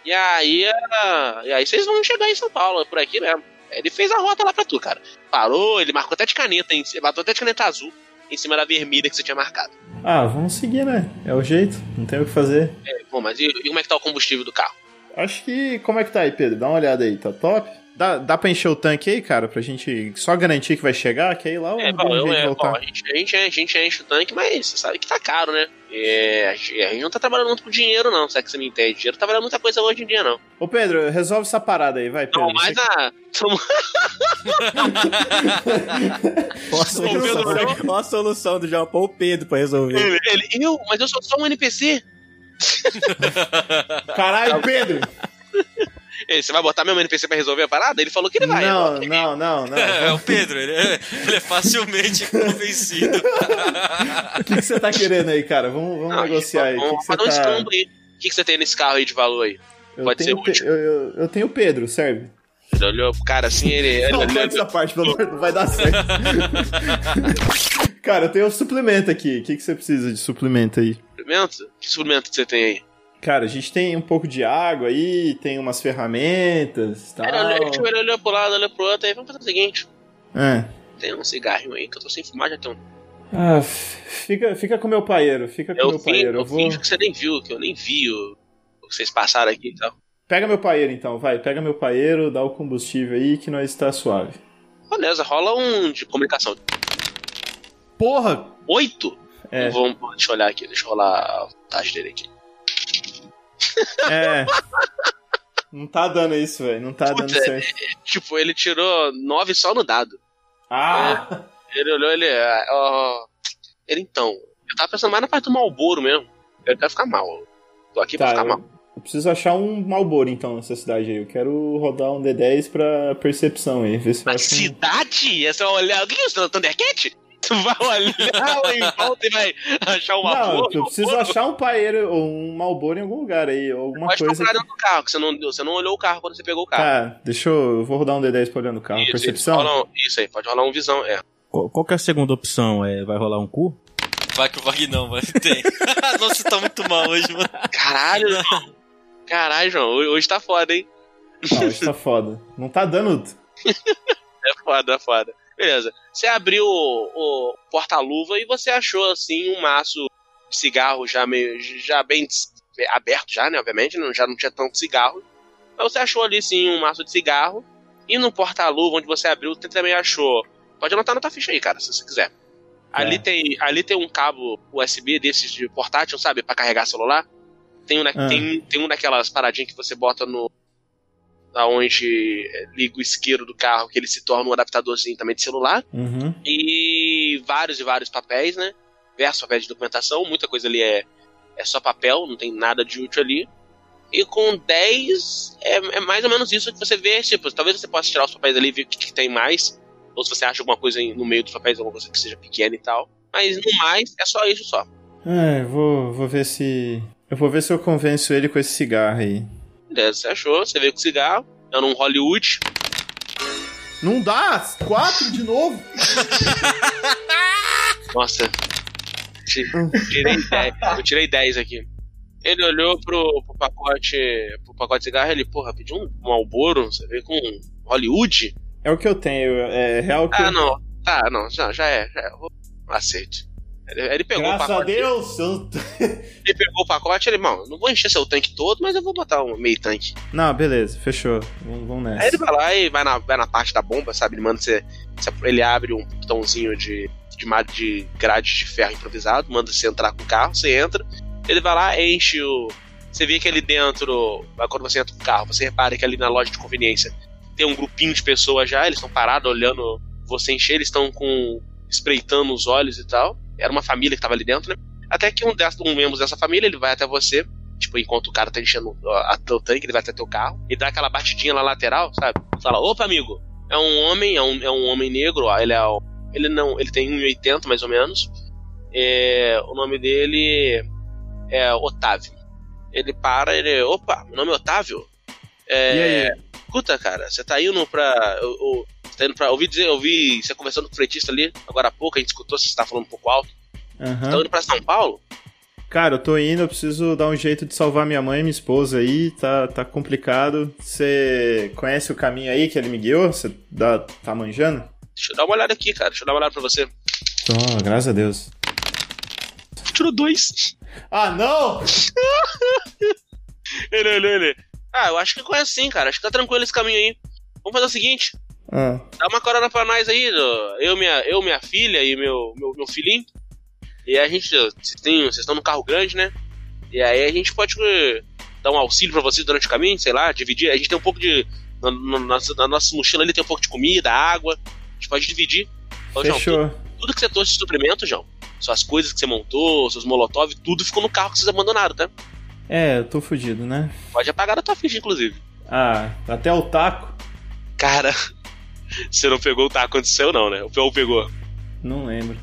E aí, ah, e aí vocês vão chegar em São Paulo, por aqui mesmo. Ele fez a rota lá pra tu, cara. Parou, ele marcou até de caneta, hein? Bateu até de caneta azul em cima da vermelha que você tinha marcado. Ah, vamos seguir, né? É o jeito, não tem o que fazer. É, bom, mas e, e como é que tá o combustível do carro? Acho que. Como é que tá aí, Pedro? Dá uma olhada aí, tá top? Dá, dá pra encher o tanque aí, cara, pra gente só garantir que vai chegar, que aí lá É, dá bom, um eu, é, voltar. bom, a, gente, a, gente, a gente enche o tanque, mas você sabe que tá caro, né? É, a gente a gente não tá trabalhando muito com dinheiro, não, se é que você me entende. Dinheiro tá valendo muita coisa hoje em dia, não. Ô Pedro, resolve essa parada aí, vai, Pedro. Não, mas a. Ó a solução, Pedro, ó a solução do João. Pô, o Pedro pra resolver. Ele, ele, eu, mas eu sou só um NPC. Caralho, Pedro! Ele, você vai botar meu NPC pra resolver a parada? Ele falou que ele vai. Não, não, não, não. É, o Pedro, ele é, ele é facilmente convencido. O que, que você tá querendo aí, cara? Vamos, vamos Não, negociar aí. O que, Vamos fazer um tá. escambo aí. O que, que você tem nesse carro aí de valor aí? Eu pode tenho, ser útil. eu, eu, eu tenho o Pedro, serve. Ele olhou pro cara assim, ele. ele Não, olhou- corta essa parte, pelo amor, não vai dar certo. Cara, eu tenho um suplemento aqui. O que, que você precisa de suplemento aí? suplemento? Que suplemento que você tem aí? Cara, a gente tem um pouco de água aí, tem umas ferramentas e tal. Ele olhou, ele olhou pro lado, olhou pro outro, aí vamos fazer o seguinte: É. tem um cigarrinho aí que eu tô sem fumar, já tem um. Ah, fica, fica com o meu paieiro, fica com Eu, meu fingo, paieiro. eu Eu vou... finjo que você nem viu, que eu nem vi o, o que vocês passaram aqui e tal. Pega meu paieiro então, vai. Pega meu paieiro, dá o combustível aí que nós está suave. Beleza, rola um de comunicação. Porra! Oito? É, Vamos, deixa eu olhar aqui, deixa eu rolar a vantagem dele aqui. é. Não tá dando isso, velho. Não tá dando Puta, certo. Tipo, ele tirou nove só no dado. Ah! Ele olhou, ele. ah, ó, ele então. Eu tava pensando mais na parte do Malboro mesmo. Eu quero ficar mal. Tô aqui pra Tá, ficar eu, mal. eu preciso achar um Malboro então nessa cidade aí. Eu quero rodar um D10 pra percepção aí. Ver se Na acho um... cidade? É só olhar. O que é isso? Thundercat? Tu vai olhar em volta e vai achar uma Não, flor? eu preciso achar um paeiro ou um Malboro em algum lugar aí. Alguma Pode coisa. procurar que- dentro do carro, que você não, você não olhou o carro quando você pegou o carro. Tá, deixa eu. Eu vou rodar um D10 pra olhar no carro. Isso, percepção? Isso, rola isso aí, pode rolar um visão. É. Qual, qual que é a segunda opção? É, vai rolar um cu? Vai que o Vagnão vai. Tem. Nossa, você tá muito mal hoje, mano. Caralho, João. Caralho, João. Hoje, hoje tá foda, hein? Não, isso tá foda. Não tá dando. É foda, é foda. Beleza. Você abriu o, o porta-luva e você achou, assim, um maço de cigarro já meio. já bem aberto, já, né? Obviamente, não, já não tinha tanto cigarro. Mas você achou ali, sim, um maço de cigarro. E no porta-luva onde você abriu, você também achou. Pode anotar na tua ficha aí, cara, se você quiser. Ali, É. tem, ali tem um cabo USB desses de portátil, sabe? Pra carregar celular. Tem um, na- Ah. tem, tem um daquelas paradinhas que você bota no. Aonde liga o isqueiro do carro, que ele se torna um adaptadorzinho também de celular. Uhum. E vários e vários papéis, né? Diversos papéis de documentação. Muita coisa ali é, é só papel, não tem nada de útil ali. E com 10 é, é mais ou menos isso que você vê. Tipo, talvez você possa tirar os papéis ali e ver o que, que tem mais. Ou se você acha alguma coisa no meio dos papéis, alguma coisa que seja pequena e tal. Mas no mais, é só isso só. É, vou, vou ver se. Eu vou ver se eu convenço ele com esse cigarro aí. Beleza, você achou, você veio com cigarro. Eu num Hollywood. Não dá! Quatro de novo! Nossa. Ti- Tirei 10. Eu tirei 10 aqui. Ele olhou pro, pro pacote. pro pacote de cigarro ele, porra, pediu um Malboro, você veio com um Hollywood? É o que eu tenho, é real que. Ah, eu... não. Tá, não, já, já é, já é. Aceito. Ele, ele pegou o Graças a pacote. Deus! eu- Ele pegou o pacote, ele, mano, não vou encher seu tanque todo, mas eu vou botar um meio tanque. Não, beleza, fechou. Vamos, vamos Aí nessa. ele vai lá e vai na, vai na parte da bomba, sabe? Ele manda você. você- Ele abre um botãozinho de, de, de grade de ferro improvisado, manda você entrar com o carro, você entra, ele vai lá, enche o. Você vê que ali dentro, quando você entra com o carro, você repara que ali na loja de conveniência tem um grupinho de pessoas já, eles estão parados olhando você encher, eles estão com. espreitando os olhos e tal. Era uma família que tava ali dentro, né? Até que um, dessa, um membro dessa família, ele vai até você, Tipo, enquanto o cara tá enchendo o tanque, ele vai até teu carro. E dá aquela batidinha na lateral, sabe? Fala, opa, amigo. É um homem, é um, é um homem negro, ó, ele é. Ele não. Ele tem 1,80 mais ou menos. É, o nome dele é Otávio. Ele para, ele. Opa, meu nome é Otávio. É, E? Escuta, cara, você tá indo pra. Eu, eu, tá indo pra. Ouvi dizer, ouvi você conversando com o fretista ali, agora há pouco, a gente escutou, você tá falando um pouco alto. Aham. Tá indo pra São Paulo? Cara, eu tô indo, eu preciso dar um jeito de salvar minha mãe e minha esposa aí, tá, tá complicado. Você conhece o caminho aí que ele me guiou? Você dá, tá manjando? Deixa eu dar uma olhada aqui, cara. Deixa eu dar uma olhada pra você. Oh, graças a Deus. Tirou dois. Ah, não! Ele olhou, ele. Ah, eu acho que conhece sim, cara. Acho que tá tranquilo esse caminho aí. Vamos fazer o seguinte: Ah, dá uma corona pra nós aí, eu, minha, eu, minha filha e meu, meu, meu filhinho. E a gente. Vocês estão no carro grande, né? E aí a gente pode eh, dar um auxílio pra vocês durante o caminho, sei lá, dividir. A gente tem um pouco de. Na, na nossa, na nossa mochila ali tem um pouco de comida, água. A gente pode dividir. Ô, João, fechou. tudo que você trouxe de suprimento, João, suas coisas que você montou, seus molotov, tudo ficou no carro que vocês abandonaram, tá? É, eu tô fudido, né? Pode apagar da tua ficha, inclusive. Ah, até o taco? Cara, você não pegou o taco aconteceu, não, né? O Pel pegou. Não lembro.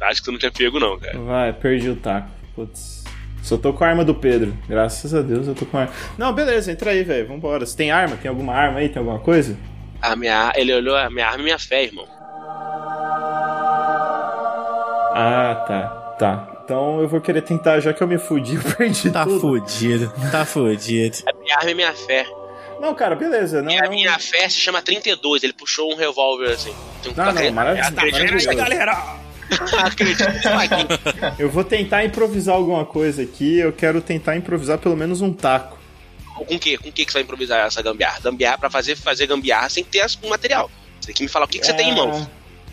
Acho que você não tinha pego, não, cara. Vai, perdi o taco. Putz. Só tô com a arma do Pedro. Graças a Deus eu tô com a arma. Não, beleza, entra aí, velho. Vambora. Você tem arma? Tem alguma arma aí? Tem alguma coisa? A minha, ele olhou a minha arma e minha fé, irmão. Ah, tá. Tá. Então eu vou querer tentar, já que eu me fudi, eu perdi Tá tudo. fudido, tá fudido. A minha arma e minha fé. Não, cara, beleza. Não, E a não... minha fé se chama 32. Ele puxou um revólver assim. Tem um Não, não, acredita- maravilhoso. galera! Acredita nisso aqui. Eu vou tentar improvisar alguma coisa aqui. Eu quero tentar improvisar pelo menos um taco. Com o quê? Com o que você vai improvisar essa gambiarra? Gambiarra pra fazer, fazer gambiarra sem ter o material. Você tem que me falar o que, que você tem em mãos.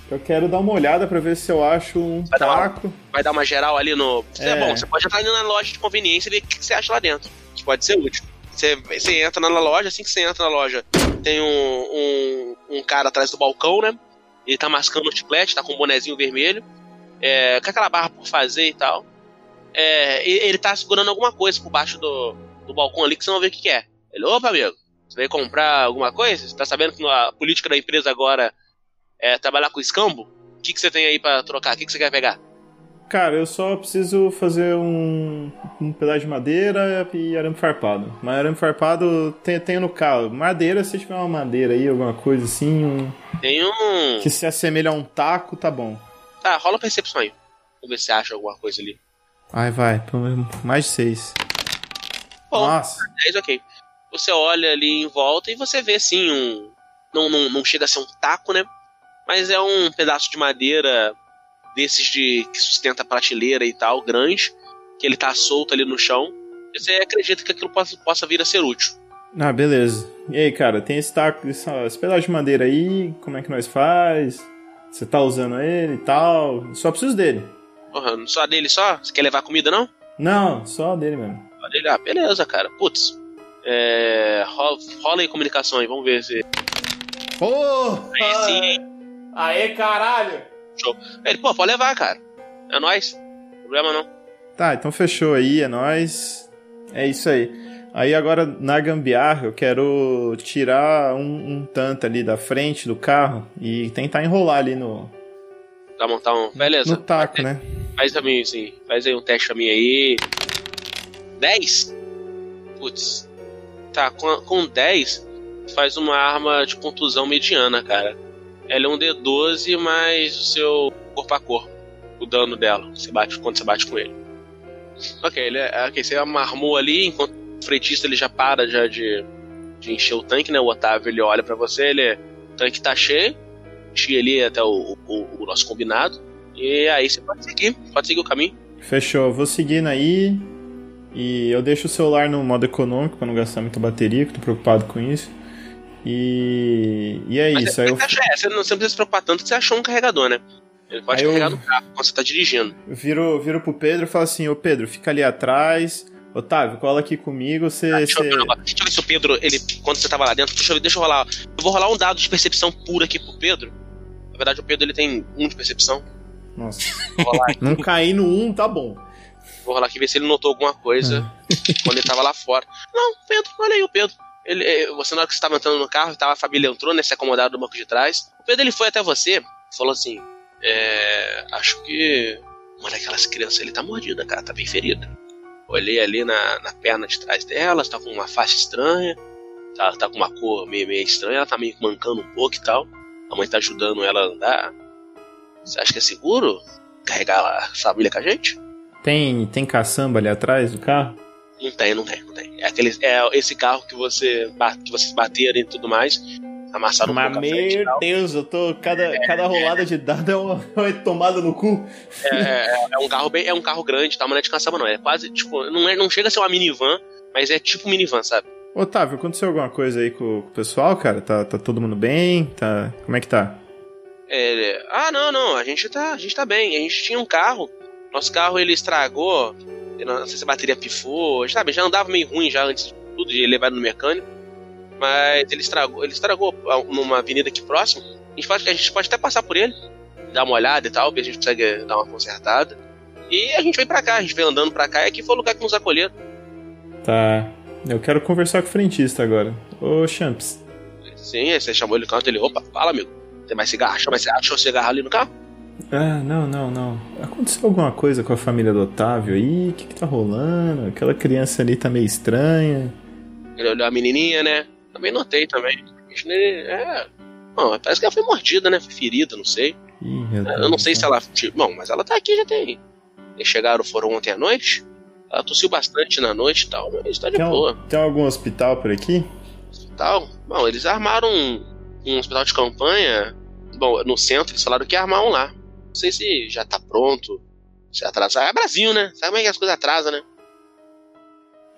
É, Eu quero dar uma olhada pra ver se eu acho um Vai dar uma- taco. Vai dar uma geral ali no. É, É. bom, você pode entrar ali na loja de conveniência e ver o que que você acha lá dentro. Que pode ser útil. Você, você entra na loja, assim que você entra na loja, tem um, um, um cara atrás do balcão, né? Ele tá mascando o chiclete, tá com um bonezinho vermelho. É, com aquela barra por fazer e tal. É, ele tá segurando alguma coisa por baixo do, do balcão ali que você não vê o que, que é. Ele, opa, amigo, você veio comprar alguma coisa? Você tá sabendo que a política da empresa agora é trabalhar com escambo? O que, que você tem aí pra trocar? O que, que você quer pegar? Cara, eu só preciso fazer um, um pedaço de madeira e arame farpado. Mas arame farpado tem, tem no carro. Madeira, se tiver uma madeira aí, alguma coisa assim, um- Tem um. que se assemelha a um taco, tá bom. Tá, rola percepção aí. Vamos ver se acha alguma coisa ali. Ai, vai, pelo menos mais de seis. Bom, Nossa, 10, ok. Você olha ali em volta e você vê assim um. Não, não, não chega a ser um taco, né? Mas é um pedaço de madeira desses de que sustenta a prateleira e tal, grande, que ele tá solto ali no chão. E você acredita que aquilo possa, possa vir a ser útil. ah, beleza. E aí, cara, tem esse taco, esse, esse pedaço de madeira aí, como é que nós faz? Você tá usando ele e tal? Só preciso dele. Porra, só dele só? Você quer levar comida não? Não, só dele mesmo. Só dele? Ah, beleza, cara. Putz. É. Rola, rola aí comunicação aí, vamos ver se. Porra! Aí sim, hein? Aê, caralho! Ele, pô, pode levar, cara. É nóis. Problema não. Tá, então fechou aí, é nóis. É isso aí. Aí agora na gambiarra eu quero tirar um, um tanto ali da frente do carro e tentar enrolar ali no, Pra montar um. Beleza. no taco, né? Faz pra mim, sim. Faz aí um teste pra mim aí. 10? Putz. Tá, com, com 10, faz uma arma de contusão mediana, cara. Ela é um D12 mais o seu corpo a corpo. O dano dela. Você bate, quando você bate com ele. Ok, ele é, ok, você amarmou ali, enquanto o fretista ele já para já de, de encher o tanque, né? O Otávio ele olha pra você, ele. O tanque tá cheio. Enchi ali até o, o- o nosso combinado. E aí você pode seguir, pode seguir o caminho. Fechou, vou seguindo aí. E eu deixo o celular no modo econômico pra não gastar muita bateria, que eu tô preocupado com isso. E, e é Mas isso. Aí eu é, você não, precisa se preocupar tanto que você achou um carregador, né? Ele pode Aí eu- carregar no carro quando você tá dirigindo. viro, viro pro Pedro e falo assim: Ô Pedro, fica ali atrás. Otávio, cola aqui comigo. Você. Deixa eu, um deixa eu ver se o Pedro, ele, quando você tava lá dentro, deixa eu, deixa eu rolar. Eu vou rolar um dado de percepção pura aqui pro Pedro. Na verdade, o Pedro ele tem um de percepção. Nossa. Não cair no 1, tá bom. Vou rolar aqui ver se ele notou alguma coisa quando ele tava lá fora. Não, Pedro, olha aí o Pedro. Ele, eh, você, na hora que você estava entrando no carro, tava, a família entrou, né? Se acomodaram no banco de trás. O Pedro ele foi até você falou assim: É. Acho que uma daquelas crianças ali tá mordida, cara, tá bem ferida. Olhei ali na, na perna de trás dela, tá com uma faixa estranha, tá, tá com uma cor meio, meio estranha, ela tá meio mancando um pouco e tal. A mãe tá ajudando ela a andar. Você acha que é seguro carregar a família com a gente? Tem, tem caçamba ali atrás do carro? Não tem, não tem, não tem. É, aquele, é esse carro que, você, que vocês bateram e tudo mais. Amassaram um Mas pouco frente e meu tal. Deus, eu tô. Cada, cada rolada de dado é uma, uma tomada no cu. É, é- é um carro bem. É um carro grande, tá? Mas não é de caçamba, não. É quase, tipo, não, é, não chega a ser uma minivan, mas é tipo minivan, sabe? Otávio, aconteceu alguma coisa aí com, com o pessoal, cara? Tá, tá todo mundo bem? Tá. Como é que tá? É, ah, não, não, a gente tá, a gente tá bem. A gente tinha um carro, nosso carro ele estragou, não sei se a bateria pifou, sabe? Já andava meio ruim já antes de tudo, de levar no mecânico. Mas ele estragou, ele estragou numa avenida aqui próxima. A gente, pode, a gente pode até passar por ele, dar uma olhada e tal, ver se a gente consegue dar uma consertada. E a gente veio pra cá, a gente veio andando pra cá e aqui foi o lugar que nos acolheram. Tá. Eu quero conversar com o frentista agora. Ô, Champs. Sim, você chamou ele no canto, ele, opa, fala amigo, tem mais cigarro? Achou, mais, achou cigarro ali no carro? Ah, não, não, não. Aconteceu alguma coisa com a família do Otávio aí? O que, que tá rolando? Aquela criança ali tá meio estranha. Ele olhou a menininha, né? Também notei também. É. Bom, parece que ela foi mordida, né? Foi ferida, não sei. Ih, Eu Deus não sei se ela. tipo, Bom, mas ela tá aqui já tem. Eles chegaram, foram ontem à noite. Ela tossiu bastante na noite e tal, mas tá de Tem, boa. al- tem algum hospital por aqui? Tal. Bom, eles armaram um, um hospital de campanha. Bom, no centro, eles falaram que ia armar um lá. Não sei se já tá pronto. Se atrasar. É Brasil, né? Sabe como é que as coisas atrasam, né?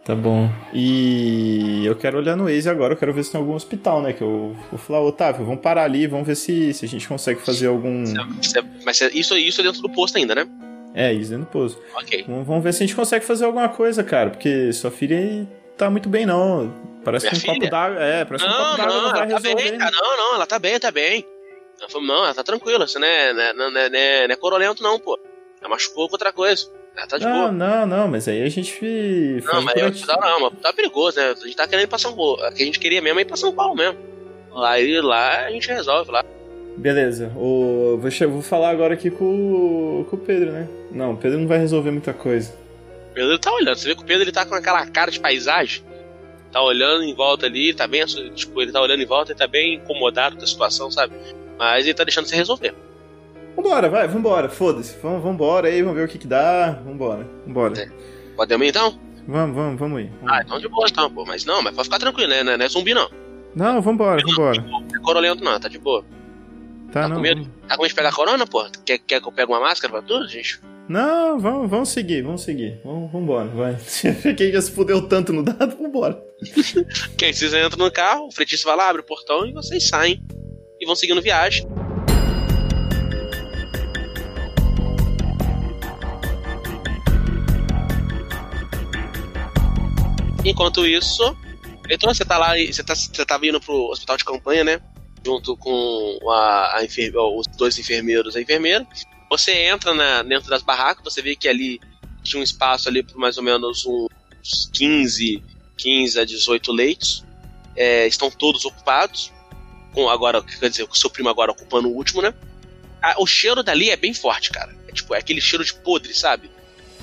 Tá bom. E eu quero olhar no Waze agora, eu quero ver se tem algum hospital, né? Que eu vou falar, Otávio, vamos parar ali, vamos ver se, se a gente consegue fazer algum. Mas isso, isso é dentro do posto ainda, né? É, isso dentro do pouso. Ok. Vamos, ver se a gente consegue fazer alguma coisa, cara, porque sua filha tá muito bem, não. Parece Minha que um copo filha? d'água. É, parece que um Não, copo d'água não, não vai ela tá bem, cara. Não, não, ela tá bem, tá bem. Ela falou, não, ela tá tranquila, você não é, não, é, não, é, não é- não é corolento, não, pô. Ela machucou com outra coisa. Ela tá de Não, boa. não, não, mas aí a gente Não, mas eu aqui. não, mas tá perigoso, né? A gente tá querendo ir pra São Paulo. O que a gente queria mesmo é ir pra São Paulo mesmo. Aí lá a gente resolve lá. Beleza, o... vou, vou falar agora aqui com, o- com o Pedro, né? Não, o Pedro não vai resolver muita coisa. O Pedro tá olhando. Você vê que o Pedro ele tá com aquela cara de paisagem. Tá olhando em volta ali, tá bem. Tipo, ele tá olhando em volta e tá bem incomodado com a situação, sabe? Mas ele tá deixando você resolver. Vambora, vai, vambora, foda-se. Vamos, vambora aí, vamos ver o que que dá. Vambora, vambora. É. Podemos ir então? Vamos, vamos, vamos ir. Vamos. Ah, então de boa então, pô. Mas não, mas pode ficar tranquilo, né? Não é- não é zumbi não. Não, vambora, vambora. Não é corolento não, tá de boa. Tá, Tá não. com medo? Tá com medo de pegar corona, pô? Quer, quer que eu pegue uma máscara pra tudo, gente? Não, vamos, vamos seguir, vamos seguir. Vamos, vambora, vai. Quem já se fudeu tanto no dado, vambora. Que aí vocês entram no carro, o frentista vai lá, abre o portão e vocês saem. E vão seguindo viagem. Enquanto isso, então você tá lá, você tá, você tá vindo pro hospital de campanha, né? Junto com a, a enfer- os dois enfermeiros e a enfermeira. Você entra na- dentro das barracas, você vê que ali tinha um espaço ali por mais ou menos uns 15, 15 a 18 leitos. É, estão todos ocupados. Com agora, quer dizer, com o seu primo agora ocupando o último, né? Ah, o cheiro dali é bem forte, cara. É tipo, é aquele cheiro de podre, sabe?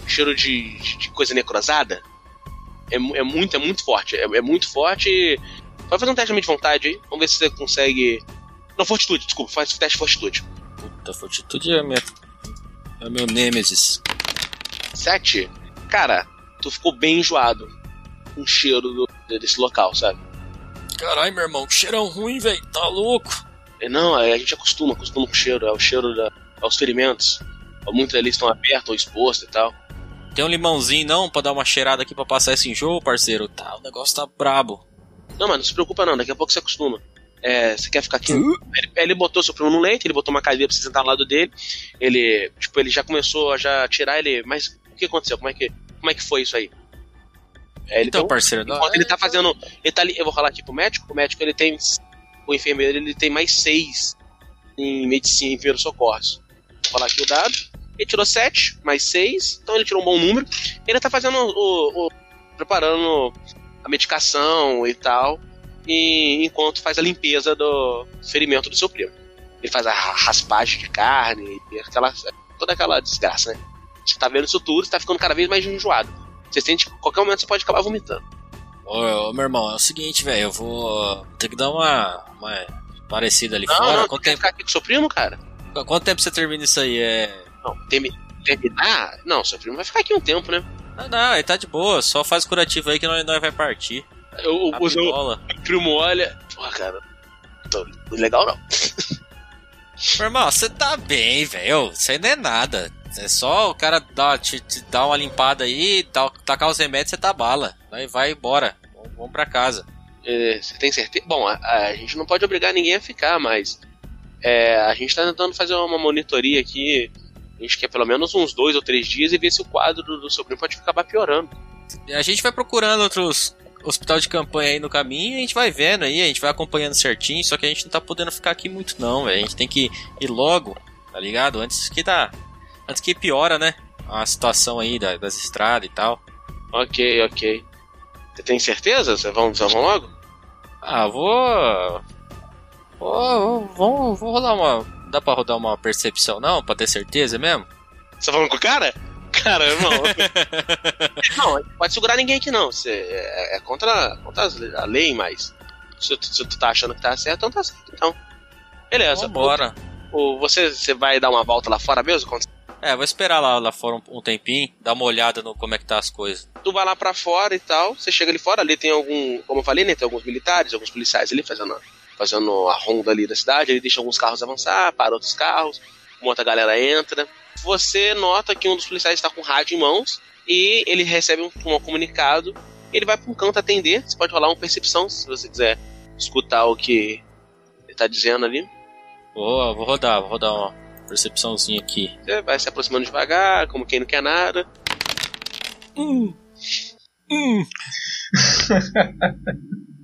Cheiro de, de, de coisa necrosada. É, é muito, é muito forte. É, é muito forte. Pode fazer um teste de vontade aí. Vamos ver se você consegue. Não, fortitude, desculpa, faz teste de fortitude. Puta, fortitude é, minha... é meu nêmesis. 7. Cara, tu ficou bem enjoado com o cheiro do- desse local, sabe? Caralho, meu irmão, que cheirão ruim, velho. Tá louco? É, Não, é, a gente acostuma, acostuma com o cheiro, é o cheiro da, aos ferimentos. Muitos ali estão abertos ou expostos e tal. Tem um limãozinho não pra dar uma cheirada aqui pra passar esse enjoo, parceiro? Tá, o negócio tá brabo. Não, mas não se preocupa não, daqui a pouco você acostuma. É, você quer ficar aqui? Ele, ele botou seu primo no leite, ele botou uma cadeira pra você sentar ao lado dele. Ele, tipo, ele já começou a já tirar ele. Mas o que aconteceu? Como é que, como é que foi isso aí? É, ele Então, tem um- parceiro, Enquanto ele tá fazendo. Ele tá ali, eu vou falar aqui pro médico, o médico ele tem. O enfermeiro ele tem mais seis em medicina e primeiros socorros. Vou falar aqui o dado. Ele tirou 7, mais 6, então ele tirou um bom número. Ele tá fazendo o. o preparando a medicação e tal. E enquanto faz a limpeza do ferimento do seu primo. Ele faz a raspagem de carne aquela, toda aquela desgraça, né? Você tá vendo isso tudo, você tá ficando cada vez mais enjoado. Você sente que qualquer momento você pode acabar vomitando. Ô, ô meu irmão, é o seguinte, velho, eu vou ter que dar uma, uma parecida ali não, fora. Não, Quanto tempo, ficar aqui com seu primo, cara? quanto tempo você termina isso aí? É. Não, termi- terminar? Não, seu primo vai ficar aqui um tempo, né? Ah, não, ele tá de boa, só faz curativo aí que nós, nós vai partir. Eu, o, seu pistola. primo olha. Porra, cara. Tô, legal não. Meu irmão, você tá bem, velho. Isso aí não é nada. É só o cara dar, te, te dar uma limpada aí, tal, tacar os remédios, você tá bala. Aí vai embora. Vamos, pra casa. É, Você tem certeza? Bom, a, a gente não pode obrigar ninguém a ficar, mas é, a gente tá tentando fazer uma monitoria aqui. A gente quer pelo menos uns dois ou três dias e ver se o quadro do, do primo pode acabar piorando. A gente vai procurando outros hospital de campanha aí no caminho e a gente vai vendo aí, a gente vai acompanhando certinho, só que a gente não tá podendo ficar aqui muito não, velho. A gente tem que ir logo, tá ligado? Antes que dá. Antes que piora, né? A situação aí da- das estradas e tal. Ok, ok. Você tem certeza? Vocês vão, vão logo? Ah, vou. Vou, vou, vou rolar uma. Dá pra rodar uma percepção não? Pra ter certeza mesmo? Você tá falando com o cara? Cara, irmão. não, não pode segurar ninguém aqui não. Você, é, é contra, contra a lei, mas se, tu- se tu tá achando que tá certo, então tá certo. Então, beleza. O- você, você vai dar uma volta lá fora mesmo? Quando É, vou esperar lá, lá fora um, um tempinho, dar uma olhada no como é que tá as coisas. tu vai lá pra fora e tal, você chega ali fora, ali tem algum, como eu falei, né, tem alguns militares, alguns policiais ali fazendo, a- fazendo a ronda ali da cidade, ele deixa alguns carros avançar, para outros carros, uma outra galera entra. Você nota que um dos policiais está com rádio em mãos e ele recebe um, um comunicado, ele vai pra um canto atender, você pode rolar uma percepção se você quiser escutar o que ele tá dizendo ali. Vou, vou rodar, vou rodar uma percepçãozinha aqui. Você vai se aproximando devagar, como quem não quer nada.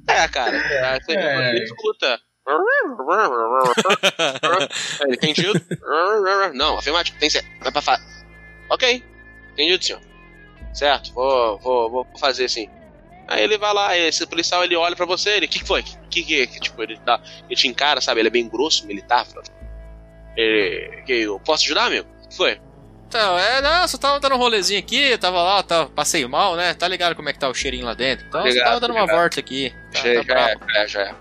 É, cara. É, você, É. você escuta. É, Entendido? Não, afirmativo. Tem certo. Vai pra fa... Ok. Entendido, senhor. Certo, vou, vou, vou fazer assim. Aí ele vai lá, esse policial ele olha pra você, ele, o que, que foi? Que que, que tipo, ele, dá, ele te encara, sabe? Ele é bem grosso, militar. Ele, que, eu posso ajudar, amigo? O que foi? Então, é, não, só tava dando um rolezinho aqui, tava lá, tava, passei mal, né? Tá ligado como é que tá o cheirinho lá dentro? Então, só Ligado, tava dando uma ligado. volta aqui. Tá, já, tá já é, é, já é.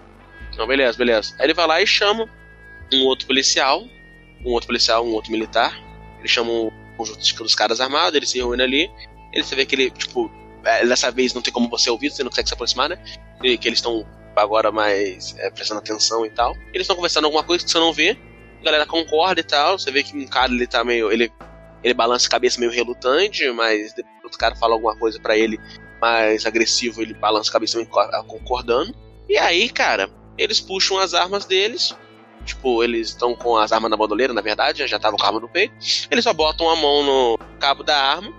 Não, beleza, beleza. Aí ele vai lá e chama um outro policial, um outro policial, um outro militar. Ele chama um conjunto de- dos caras armados, eles se reúnem ali. Ele você vê que ele, tipo, é, dessa vez não tem como você ouvir, você não consegue se aproximar, né? E que eles estão agora mais é, prestando atenção e tal. Eles estão conversando alguma coisa que você não vê. Galera concorda e tal. Você vê que um cara ele tá meio. Ele, ele balança a cabeça meio relutante, mas depois outro cara fala alguma coisa pra ele mais agressivo, ele balança a cabeça meio co- concordando. E aí, cara, eles puxam as armas deles. Tipo, eles estão com as armas na bandoleira, na verdade, já estavam com a arma no peito. Eles só botam a mão no cabo da arma.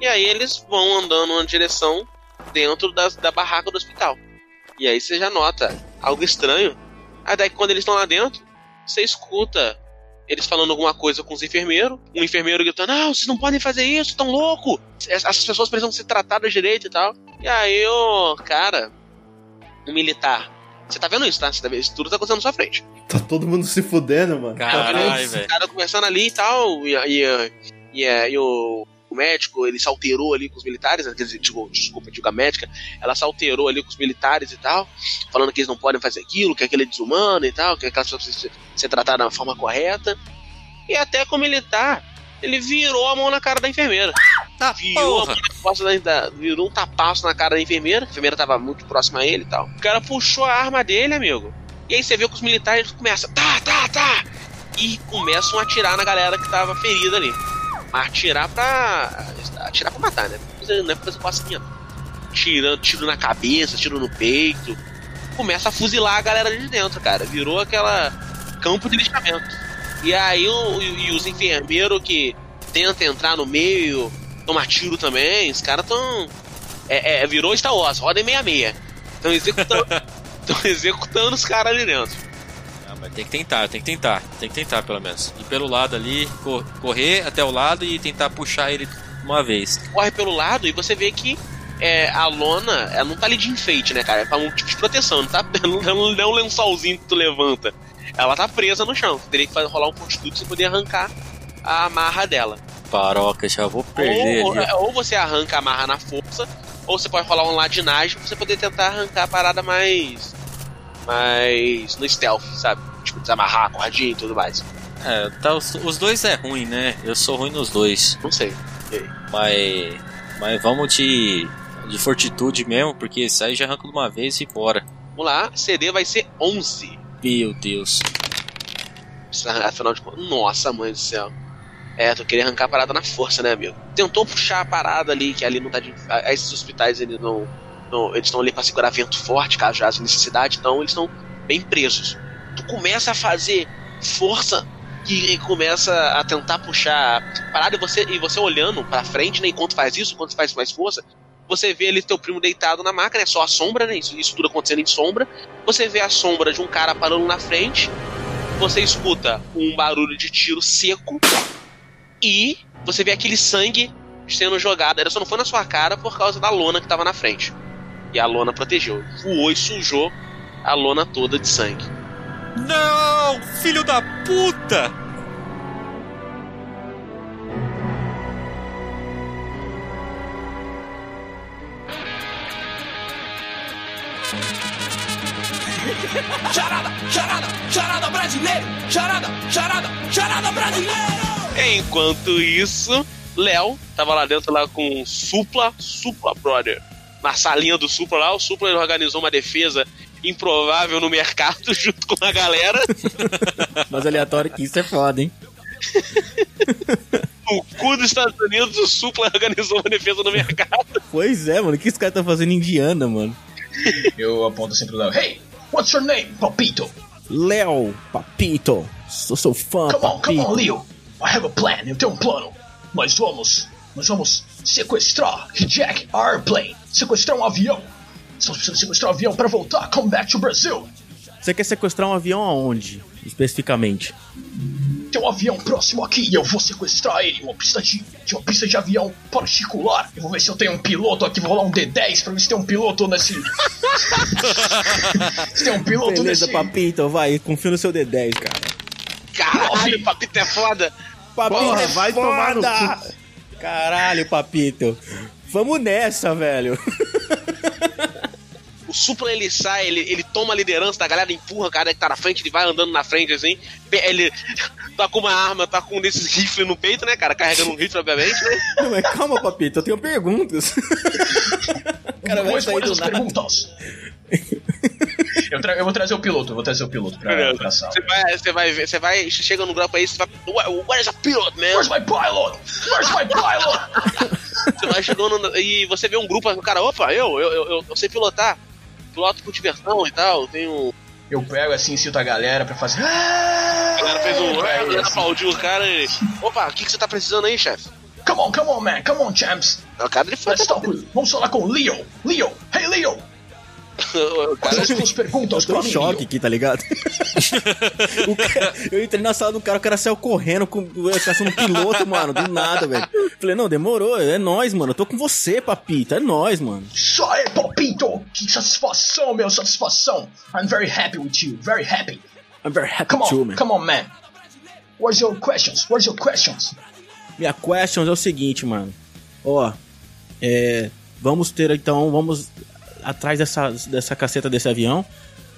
E aí eles vão andando numa direção dentro das, da barraca do hospital. E aí você já nota algo estranho. Aí daí quando eles estão lá dentro, você escuta eles falando alguma coisa com os enfermeiros. Um enfermeiro gritando: Não, vocês não podem fazer isso, tão louco! Essas pessoas precisam ser tratadas direito e tal. E aí o cara, um militar. Você tá vendo isso, tá? Você tá vendo? Isso tudo tá acontecendo na sua frente. Tá todo mundo se fudendo, mano. Tá Caralho, Os velho. caras conversando ali e tal, e, e, e, e, e o, médico, ele se alterou ali com os militares, quer dizer, digo, desculpa, digo a médica, ela se alterou ali com os militares e tal, falando que eles não podem fazer aquilo, que aquilo é desumano e tal, que aquelas pessoas precisam ser, tratadas da forma correta. E até com o militar, ele virou a mão na cara da enfermeira. Tá, Virou, a porra. da- virou um tapaço na cara da enfermeira. A enfermeira tava muito próxima a ele e tal. O cara puxou a arma dele, amigo. E aí você vê que os militares começam, tá, tá, tá. E começam a atirar na galera que tava ferida ali. Atirar pra. Atirar pra matar, né? Não é pra fazer cosquinha. não. Tirando, tiro na cabeça, tiro no peito. Começa a fuzilar a galera ali de dentro, cara. Virou aquela campo de lixamento. E aí o, e, os enfermeiros que tentam entrar no meio, tomar tiro também, os caras tão. É, é, virou Star Wars, roda em 66. Estão executando, tão executando os caras ali dentro. Vai ter que tentar, tem que tentar. Tem que tentar, pelo menos. Ir pelo lado ali, cor- correr até o lado e tentar puxar ele uma vez. Corre pelo lado e você vê que é, a lona, ela não tá ali de enfeite, né, cara? É pra um tipo de proteção, não tá não não é um lençolzinho que tu levanta. Ela tá presa no chão. Você teria que rolar um constituto pra você poder arrancar a amarra dela. Paroca, já vou perder Ou, ali. ou você arranca a amarra na força, ou você pode rolar um ladinagem pra você poder tentar arrancar a parada mais. mais no stealth, sabe? Desamarrar a cordinha e tudo mais. É, tá, os, os dois é ruim, né? Eu sou ruim nos dois. Não sei. Mas. Mas vamos de. de fortitude mesmo, porque esse aí já arranca de uma vez e bora. Vamos lá, CD vai ser 11. Meu Deus. Afinal de contas. Nossa, mãe do céu. É, tu queria arrancar a parada na força, né, amigo? Tentou puxar a parada ali, que ali não tá de. Esses hospitais eles não. não- eles estão ali pra segurar vento forte, caso haja necessidade, então eles estão bem presos. Começa a fazer força e, começa a tentar puxar a parada e você, e você olhando pra frente, né? Enquanto faz isso, enquanto faz mais força, você vê ali teu primo deitado na maca, né? Só a sombra, né? Isso, isso tudo acontecendo em sombra. Você vê a sombra de um cara parando na frente. Você escuta um barulho de tiro seco. E você vê aquele sangue sendo jogado. Ele só não foi na sua cara por causa da lona que tava na frente. E a lona protegeu. Voou e sujou a lona toda de sangue. Não! Filho da puta! Charada, charada, charada brasileiro! Charada, charada, charada brasileiro! Enquanto isso, Léo tava lá dentro lá com o Supla, Supla Brother. Na salinha do Supla lá, o Supla organizou uma defesa improvável no mercado junto com a galera. Mas aleatório que isso é foda, hein? No cu dos Estados Unidos, o Supla organizou uma defesa no mercado. Pois é, mano. O que esse cara tá fazendo em Indiana, mano? Eu aponto sempre Léo. Hey, what's your name, Papito? Léo, Papito. Sou seu fã, Come on, come on, Papito. Leo. I have a plan. Eu tenho um plano. Nós vamos, nós vamos sequestrar, hijack airplane, sequestrar um avião. Só precisamos sequestrar um avião para voltar. Come back to Brazil. Você quer sequestrar um avião aonde, especificamente? Tem um avião próximo aqui e eu vou sequestrar ele. Uma pista de, de uma pista de avião particular. Eu vou ver se eu tenho um piloto aqui. Vou rolar um D10 pra ver se tem um piloto nesse. se tem um piloto Beleza, nesse. Papito, vai. Confio no seu D10, cara. Caralho, o papito é foda. Papito Porra, é vai tomar no foda! Caralho, Papito. Vamos nessa, velho. O Supla ele sai, ele, ele toma a liderança da galera, empurra o cara que tá na frente, ele vai andando na frente assim. Ele tá com uma arma, tá com um desses rifles no peito, né, cara? Carregando um rifle, obviamente, né? Não, mas calma, Papito, eu tenho perguntas. O cara vai Vou sair responder do as nada. perguntas. eu, tra- eu vou trazer o piloto, eu vou trazer o piloto pra, Beleza. pra sala. Você vai, você vai ver, você vai, chega no grupo aí, você vai. "Where- Where's a pilot, man? Where's my pilot? Where's my pilot? Você vai chegando e você vê um grupo, o cara, opa, eu, eu, eu, eu, eu sei pilotar. Piloto com diversão e tal, tenho. Eu pego assim, cito a galera pra fazer. "Ah!" A galera fez um. A Aí, galera assim, aplaudiu o cara e. Opa, o que, que você tá precisando aí, chefe? Come on, come on, man, come on, champs. O cara ele foi. Let's talk with. Vamos falar com o Leo. Leo, hey Leo, quais são as perguntas Tô pra em choque aqui, tá ligado? Cara- eu entrei na sala do cara, o cara saiu correndo com caçando um piloto, mano, do nada, velho. Falei, não, demorou, é nóis, mano. Eu tô com você, papito, é nóis, mano. Só aí, Popito! Que satisfação, meu, satisfação. I'm very happy with you, very happy. I'm very happy Come too, on, man. come on, man. Where's your questions? Where's your questions? Minha questions é o seguinte, mano. Ó, é, vamos ter então, vamos atrás dessa, dessa caceta desse avião.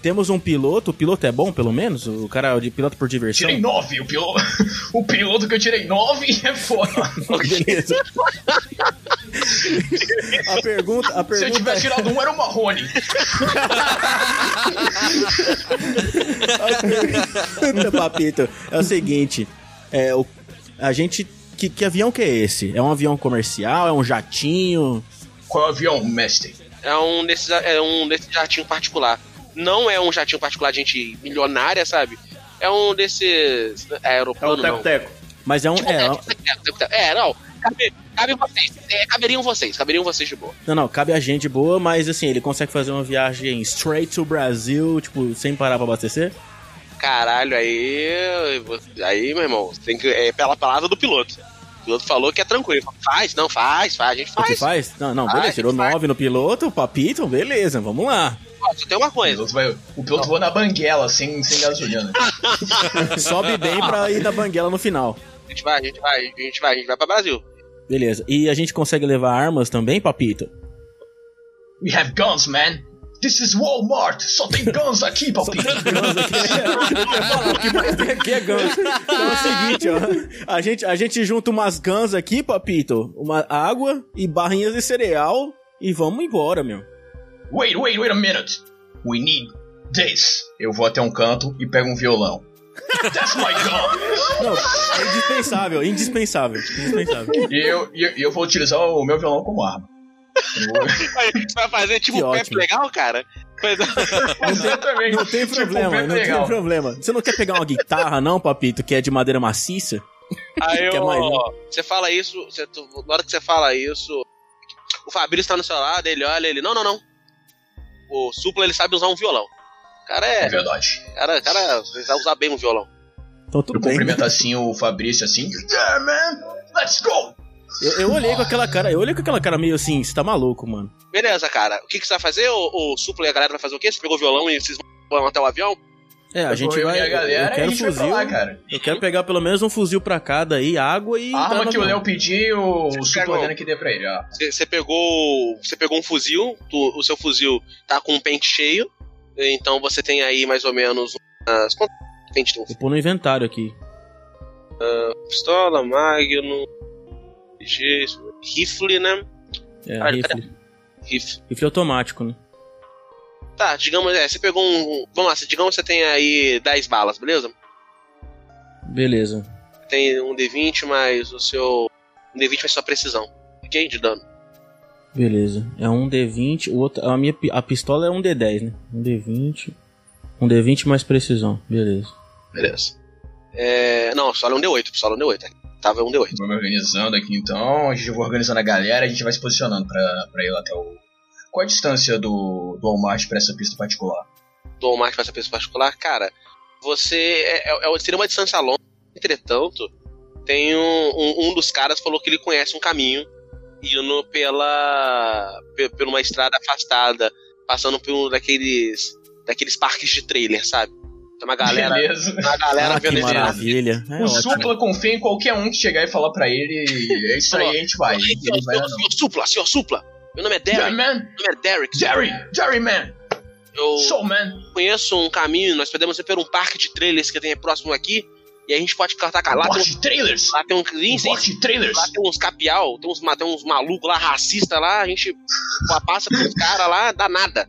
Temos um piloto, o piloto é bom, pelo menos? O cara é de piloto por diversão? Tirei nove, o piloto, o piloto que eu tirei nove é foda. Beleza. a pergunta, a Se eu pergunta tivesse tirado um, era o Marrone. pergunta, papito, é o seguinte, é o a gente que, que avião que é esse? É um avião comercial? É um jatinho? Qual é o avião, mestre? É um desses, é um desses jatinho particular. Não é um jatinho particular de gente milionária, sabe? É um desses É o aeroplano, não. teco-teco. Mas é um Tipo, é, é, é, não. Cabe, cabe vocês. É, caberiam vocês. Caberiam vocês de boa. Não, não, cabe a gente boa, mas assim, ele consegue fazer uma viagem straight to Brasil, tipo, sem parar pra abastecer? Caralho, aí. Aí, meu irmão, tem que. É pela palavra do piloto. O piloto falou que é tranquilo. Faz, não, faz, faz, a gente O faz. que faz? Não, não, Faz, beleza. Tirou faz. 9 no piloto, o papito, beleza, vamos lá. Só tem uma O coisa. piloto, vai, o piloto voa na banguela, sem, sem gasolina. Sobe bem pra ir da banguela no final. A gente vai, a gente vai, a gente vai, a gente vai pra Brasil. Beleza. E a gente consegue levar armas também, papito? We have guns, man. This is Walmart. Só tem guns aqui, palpite. Guns aqui. o que mais tem aqui é Guns. Então é o seguinte, ó. A gente, a gente junta umas Guns aqui, papito, uma água e barrinhas de cereal e vamos embora, meu. Wait, wait, wait a minute. We need this. Eu vou até um canto e pego um violão. That's my gun. Não, é indispensável, indispensável, indispensável. E eu, e eu, e eu vou utilizar o meu violão como arma. Você vai fazer tipo um pé ótimo. legal, cara? Mas- Exatamente. Não tem Tipo, problema, bem não legal. tem problema. Você não quer pegar uma guitarra, não, papito, que é de madeira maciça? Aí Quer eu, mais, você fala isso, você- tu- na hora que você fala isso, o Fabrício tá no seu lado, ele olha, ele, não, não, não. O Supla, ele sabe usar um violão. O cara É é, verdade. cara, cara, ele sabe usar bem um violão. Então tudo Eu bem. cumprimento assim o Fabrício assim. Yeah, man. Let's go. Eu, eu olhei com aquela cara, eu olhei com aquela cara meio assim, você tá maluco, mano. Beleza, cara. O que, que você vai fazer? O, o Supla e a galera vai fazer o quê? Você pegou o violão e vocês vão até o avião? É, a Eu gente vai. e a galera eu quero vai fuzil. lá, cara. Eu quero pegar pelo menos um fuzil pra cada aí, água e. A arma que o. Léo pediu, o Supla que dê pra ele, ó. Você pegou, você pegou um fuzil, tu- o seu fuzil tá com um pente cheio, então você tem aí mais ou menos umas... Quanto pente tem? Vou pôr no inventário aqui. Pistola, Magnum, Rifle, né? É, Cara, rifle. Rifle. Rifle automático, né? Tá, digamos, é, você pegou um... Vamos lá, digamos que você tem aí 10 balas, beleza? Beleza. Tem um D20 mais o seu... Um D20 mais sua precisão, ok? De dano. Beleza. É um D20, o outro. A minha a pistola é um D10, né? Um D20. Um D20 mais precisão. Beleza. Beleza. É... Não, pistola é um D8, pistola é um D8. Tava um D8. Vou me organizando aqui então, a gente vai organizando a galera a gente vai se posicionando pra, pra ir lá até o. Qual a distância do, do Walmart pra essa pista particular? do Walmart para essa pessoa particular, cara, você é, é- é- seria uma distância longa. Entretanto, tem um, um, um dos caras falou que ele conhece um caminho indo pela pe- por uma estrada afastada, passando por um daqueles daqueles parques de trailer, sabe? Tem uma galera, Beleza. uma galera ah, que maravilha. É o ótimo. Supla confia em qualquer um que chegar e falar pra ele. É isso aí, a gente vai. Senhor, Ele vai lá não. senhor Supla, senhor Supla. Meu nome é Derek. man! Meu nome é Derek. Jerry! Jerry, man! Eu Soul, man! conheço um caminho, nós podemos ir por um parque de trailers que tem próximo aqui. E a gente pode cortar lá. Tem, Bote trailers! lá tem um. Sim, sim, trailers! Lá tem uns capial, tem uns, tem uns malucos lá, racista lá, a gente passa pros caras lá, dá nada.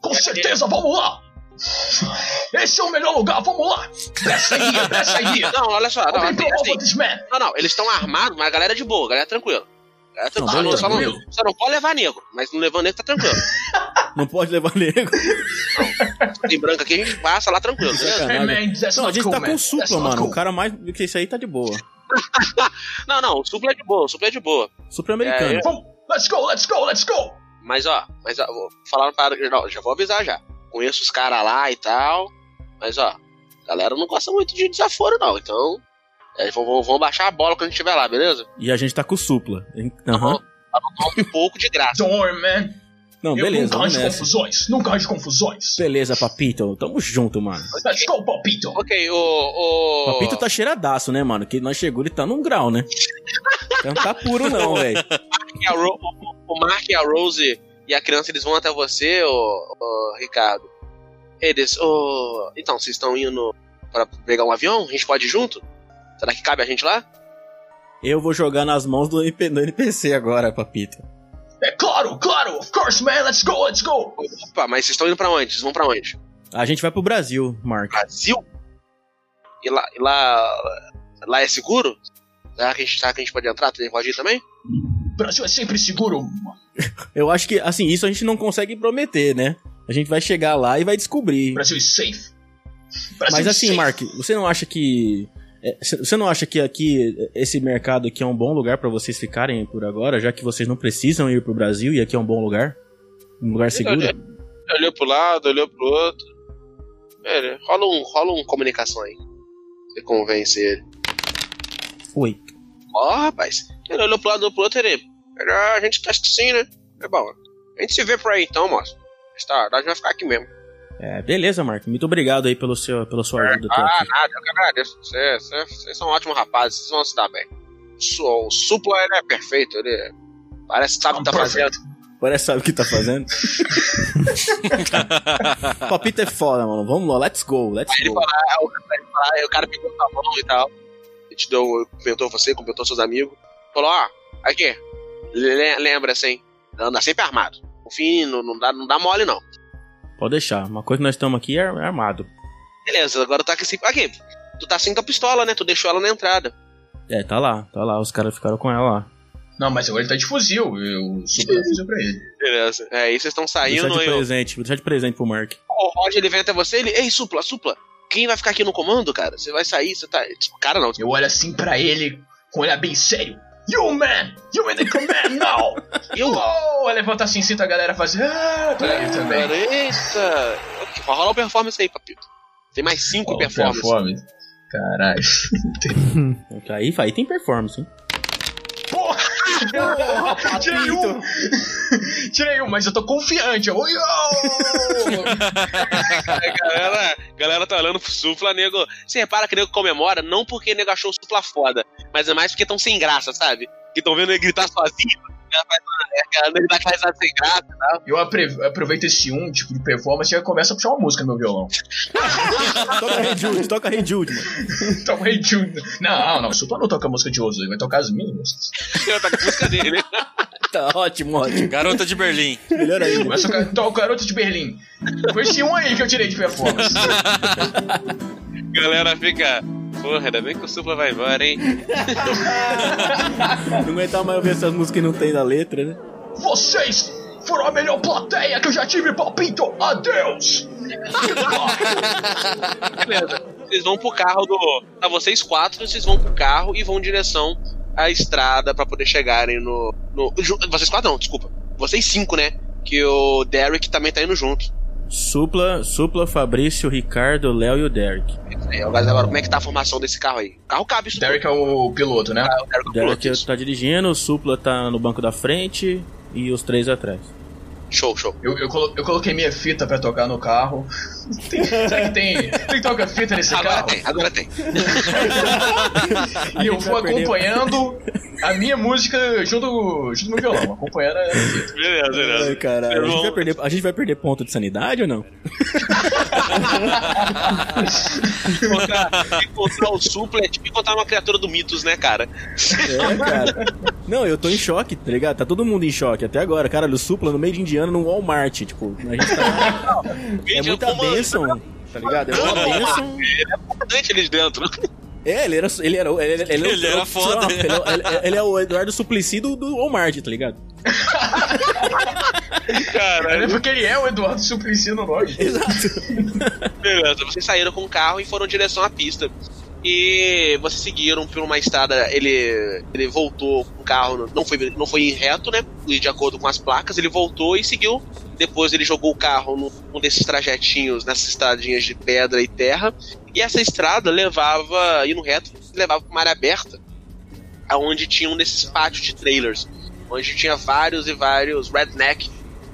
Com certeza, vamos lá! Esse é o melhor lugar, vamos lá! Best idea, best idea! Não, olha só, não, assim, assim, não, não, eles estão armados, mas a galera é de boa, a galera é tranquila. A galera é Não, tranquila. beleza, só, não, só não pode levar nego, mas não levando nego tá tranquilo. Não pode levar nego. Tem branco aqui, a gente passa lá tranquilo? Hey, man, that's Não, a gente cool, tá com o That's supla, not mano. cool. O cara mais do que isso aí tá de boa. Não, não, o supla é de boa, o supla é de boa. Supra americano. É, Vamos, let's go, let's go, let's go! Mas ó, mas ó, vou falar para não, já vou avisar já. Conheço os caras lá e tal, mas ó, a galera não gosta muito de desaforo não, então é, vão, baixar a bola quando a gente estiver lá, beleza? E a gente tá com o supla. Aham. Um pouco de graça. Don't worry, man. Não, Eu beleza, arranjo nessa. confusões, nunca arranjo confusões. Beleza, Papito. Tamo junto, mano. Let's go, Palpito! Ok, o. o... Papito tá cheiradaço, né, mano? Que nós chegou, ele tá num grau, né? Então não tá puro, não, velho. o Mark e a Rose e a criança eles vão até você, ô, ô, Ricardo. Eles, ô. Então, vocês estão indo pra pegar um avião? A gente pode ir junto? Será que cabe a gente lá? Eu vou jogar nas mãos do, NP do NPC agora, Papito. É claro, claro, of course, man, let's go, let's go! Opa, mas vocês estão indo pra onde? Vocês vão pra onde? A gente vai pro Brasil, Mark. Brasil? E lá, e lá, lá é seguro? Será que a gente, será que a gente pode entrar? Tem pode ir também? Brasil é sempre seguro. Eu acho que, assim, isso a gente não consegue prometer, né? A gente vai chegar lá e vai descobrir. Brasil is safe. Brasil Mas assim, safe. Mark, você não acha que. é, Você não acha que aqui, esse mercado aqui é um bom lugar pra vocês ficarem por agora, já que vocês não precisam ir pro Brasil e aqui é um bom lugar? Um lugar seguro? Olhou pro lado, olhou pro outro. Ele, rola um, rola um comunicação aí. Você convence ele. Oito. Ó, rapaz. Ele olhou pro lado do pro outro ele. Ele, "Ah, a gente tá que sim, né? É bom. A gente se vê por aí então, moço. Está, a gente vai ficar aqui mesmo. É, beleza, Mark. Muito obrigado aí pelo seu, pela sua ajuda até Ah, aqui. nada, eu que agradeço. Vocês são ótimos rapazes, vocês vão se dar bem. O, o Supla, ele é perfeito, ele parece que sabe o que tá fazendo. Parece que sabe o que tá fazendo. Papito é foda, mano. Vamos lá, let's go, let's Aí ele go. fala, ah, o, cara- ele fala, aí o cara pegou sua mão e tal. Ele te deu, cumprimentou você, cumprimentou seus amigos. Falou, ó, aqui, le- lembra assim, anda sempre armado. No fim, não, não dá, não dá mole não. Pode deixar. Uma coisa que nós estamos aqui é é armado. Beleza, agora tá aqui assim, aqui, tu tá sem tua pistola, né? Tu deixou ela na entrada. É, tá lá, tá lá. Os caras ficaram com ela lá. Não, mas agora ele tá de fuzil. Eu super fuzil pra ele. Beleza. É, aí vocês estão Deixar saindo, de aí o- presente, vou deixar de presente pro Mark. o Roger ele vem até você, ele, ei, supla, supla, quem vai ficar aqui no comando, cara? Você vai sair, você tá. Tipo, cara, não. Eu olho assim pra ele, com um olhar bem sério. You man! You in the command now! Eu? Oh, levanta assim, sinta a galera fazer. Ah, ele também. Eita! Ok, vai rolar o performance aí, papito. Tem mais cinco Oh, performances. performance. Caralho. Aí, aí tem performance, hein? Porra! Tirei um! Tirei um, mas eu tô confiante. Eu... Galera, galera tá olhando pro supla, nego. Você repara que o nego comemora, não porque o nego achou o supla foda, mas é mais porque estão sem graça, sabe? Que estão vendo ele gritar sozinho. Ela dá aquela risada sem graça e tal. Eu aproveito esse um tipo de performance e já começo a puxar uma música no meu violão. toca Hey Jude, toca Hey Jude, mano. Toca Hey Jude. Não, não, o Supla não toca música de Ozo, ele vai tocar as minhas músicas. Eu tá com a música dele? Tá ótimo, ótimo. Garota de Berlim. Melhor ainda. Começa a tocar toca Garoto de Berlim. Foi esse um aí que eu tirei de performance. Galera fica. Porra, ainda bem que o Supla vai embora, hein? Não aguentar mais ouvir essas músicas que não tem na letra, né? Vocês foram a melhor plateia que eu já tive, palpito. Adeus! Beleza. Vocês vão pro carro do. Tá, vocês quatro, vocês vão pro carro e vão em direção à estrada pra poder chegarem no. no vocês quatro não, desculpa. Vocês cinco, né? Que o Derek também tá indo junto. Supla, Supla, Fabrício, Ricardo, Léo e o Derek. É, Agora, agora, como é que tá a formação desse carro aí? O carro cabe isso. Derek é o piloto, né? tudo. O Derek é o Derek piloto, tá dirigindo, o Supla tá no banco da frente e os três atrás. Show, show. Eu, eu, colo- eu coloquei minha fita pra tocar no carro. Tem, será que tem, tem toca-fita nesse Agora carro? tem, agora tem. E eu vou acompanhando a minha música junto, junto no violão, acompanhando a fita. Beleza, Ai, caralho. A gente, vai perder, a gente vai perder ponto de sanidade ou não? encontrar, o Supla é tipo encontrar uma criatura do Mitos, né, cara? É, cara. Não, eu tô em choque, tá ligado? Tá todo mundo em choque até agora. Cara, o Supla no meio de Indiana no Walmart. Tipo, a gente tá. É muita bênção, tá ligado? É uma bênção. importante eles dentro. É, ele era. Ele era. Ele, ele, ele, Ele era o foda. Trump, Ele, é- ele- ele é o Eduardo Suplicy do, do Walmart, tá ligado? É porque ele é o Eduardo Suplicy no nome. Exato. Beleza, vocês saíram com o carro e foram em direção à pista. E vocês seguiram por uma estrada, ele, ele voltou com o carro, não foi, não foi em reto, né? De acordo com as placas, ele voltou e seguiu. Depois ele jogou o carro num um desses trajetinhos, nessas estradinhas de pedra e terra. E essa estrada levava, indo reto, levava para uma área aberta, aonde tinha um desses pátios de trailers, onde tinha vários e vários redneck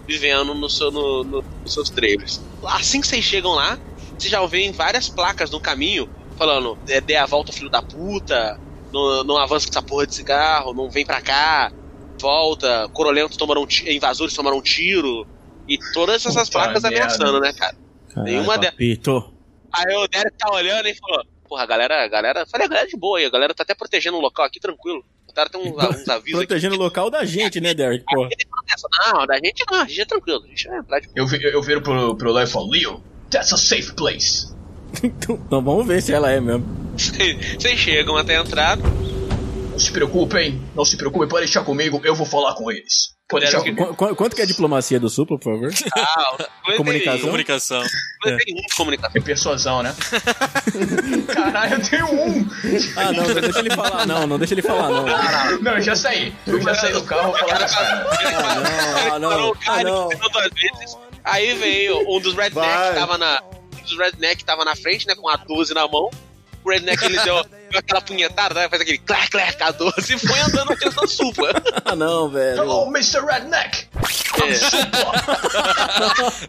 vivendo no seu, no- no- nos seus trailers. Assim que vocês chegam lá, vocês já veem várias placas no caminho falando: é, dê a volta, filho da puta, não, não avança com essa porra de cigarro, não vem pra cá, volta, corolentos tomaram um invasores tomaram um tiro. E todas essas Puta placas merda. ameaçando, né, cara? Nenhuma delas. Aí o Derek tá olhando e falou: Porra, a galera, a galera. Falei, a galera é de boa aí, a galera tá até protegendo o local aqui, tranquilo. O cara tem uns, uns avisos aqui. Protegendo o local da gente, né, Derek? Fala dessa, Não, da gente não, a gente é tranquilo, a gente é entrar de Eu, vi- eu viro pro, pro Léo e falo, Leo, that's a safe place. Então, vamos ver se ela é mesmo. Vocês chegam até a entrada. Não se preocupem, não se preocupem, pode deixar comigo, eu vou falar com eles. Pode deixar. Qu- qu- quanto que é a diplomacia do Supla, por favor? Ah, Comunicação. Comunicação. Eu tenho um de comunicação. É persuasão, né? Caralho, eu tenho um! Ah, não, não deixa ele falar, não, não deixa ele falar, não. Não, eu já saí. Eu já saí do carro, vou falar caras. Ah, não, ah, não. duas vezes. Aí veio um dos rednecks que tava na, o Redneck tava na frente, né, com a 12 na mão. O Redneck ele deu, deu aquela punhetada, né, faz aquele clac clac a 12 e foi andando tentando supla. Ah, não, velho. Hello, Mr. Redneck! Supla!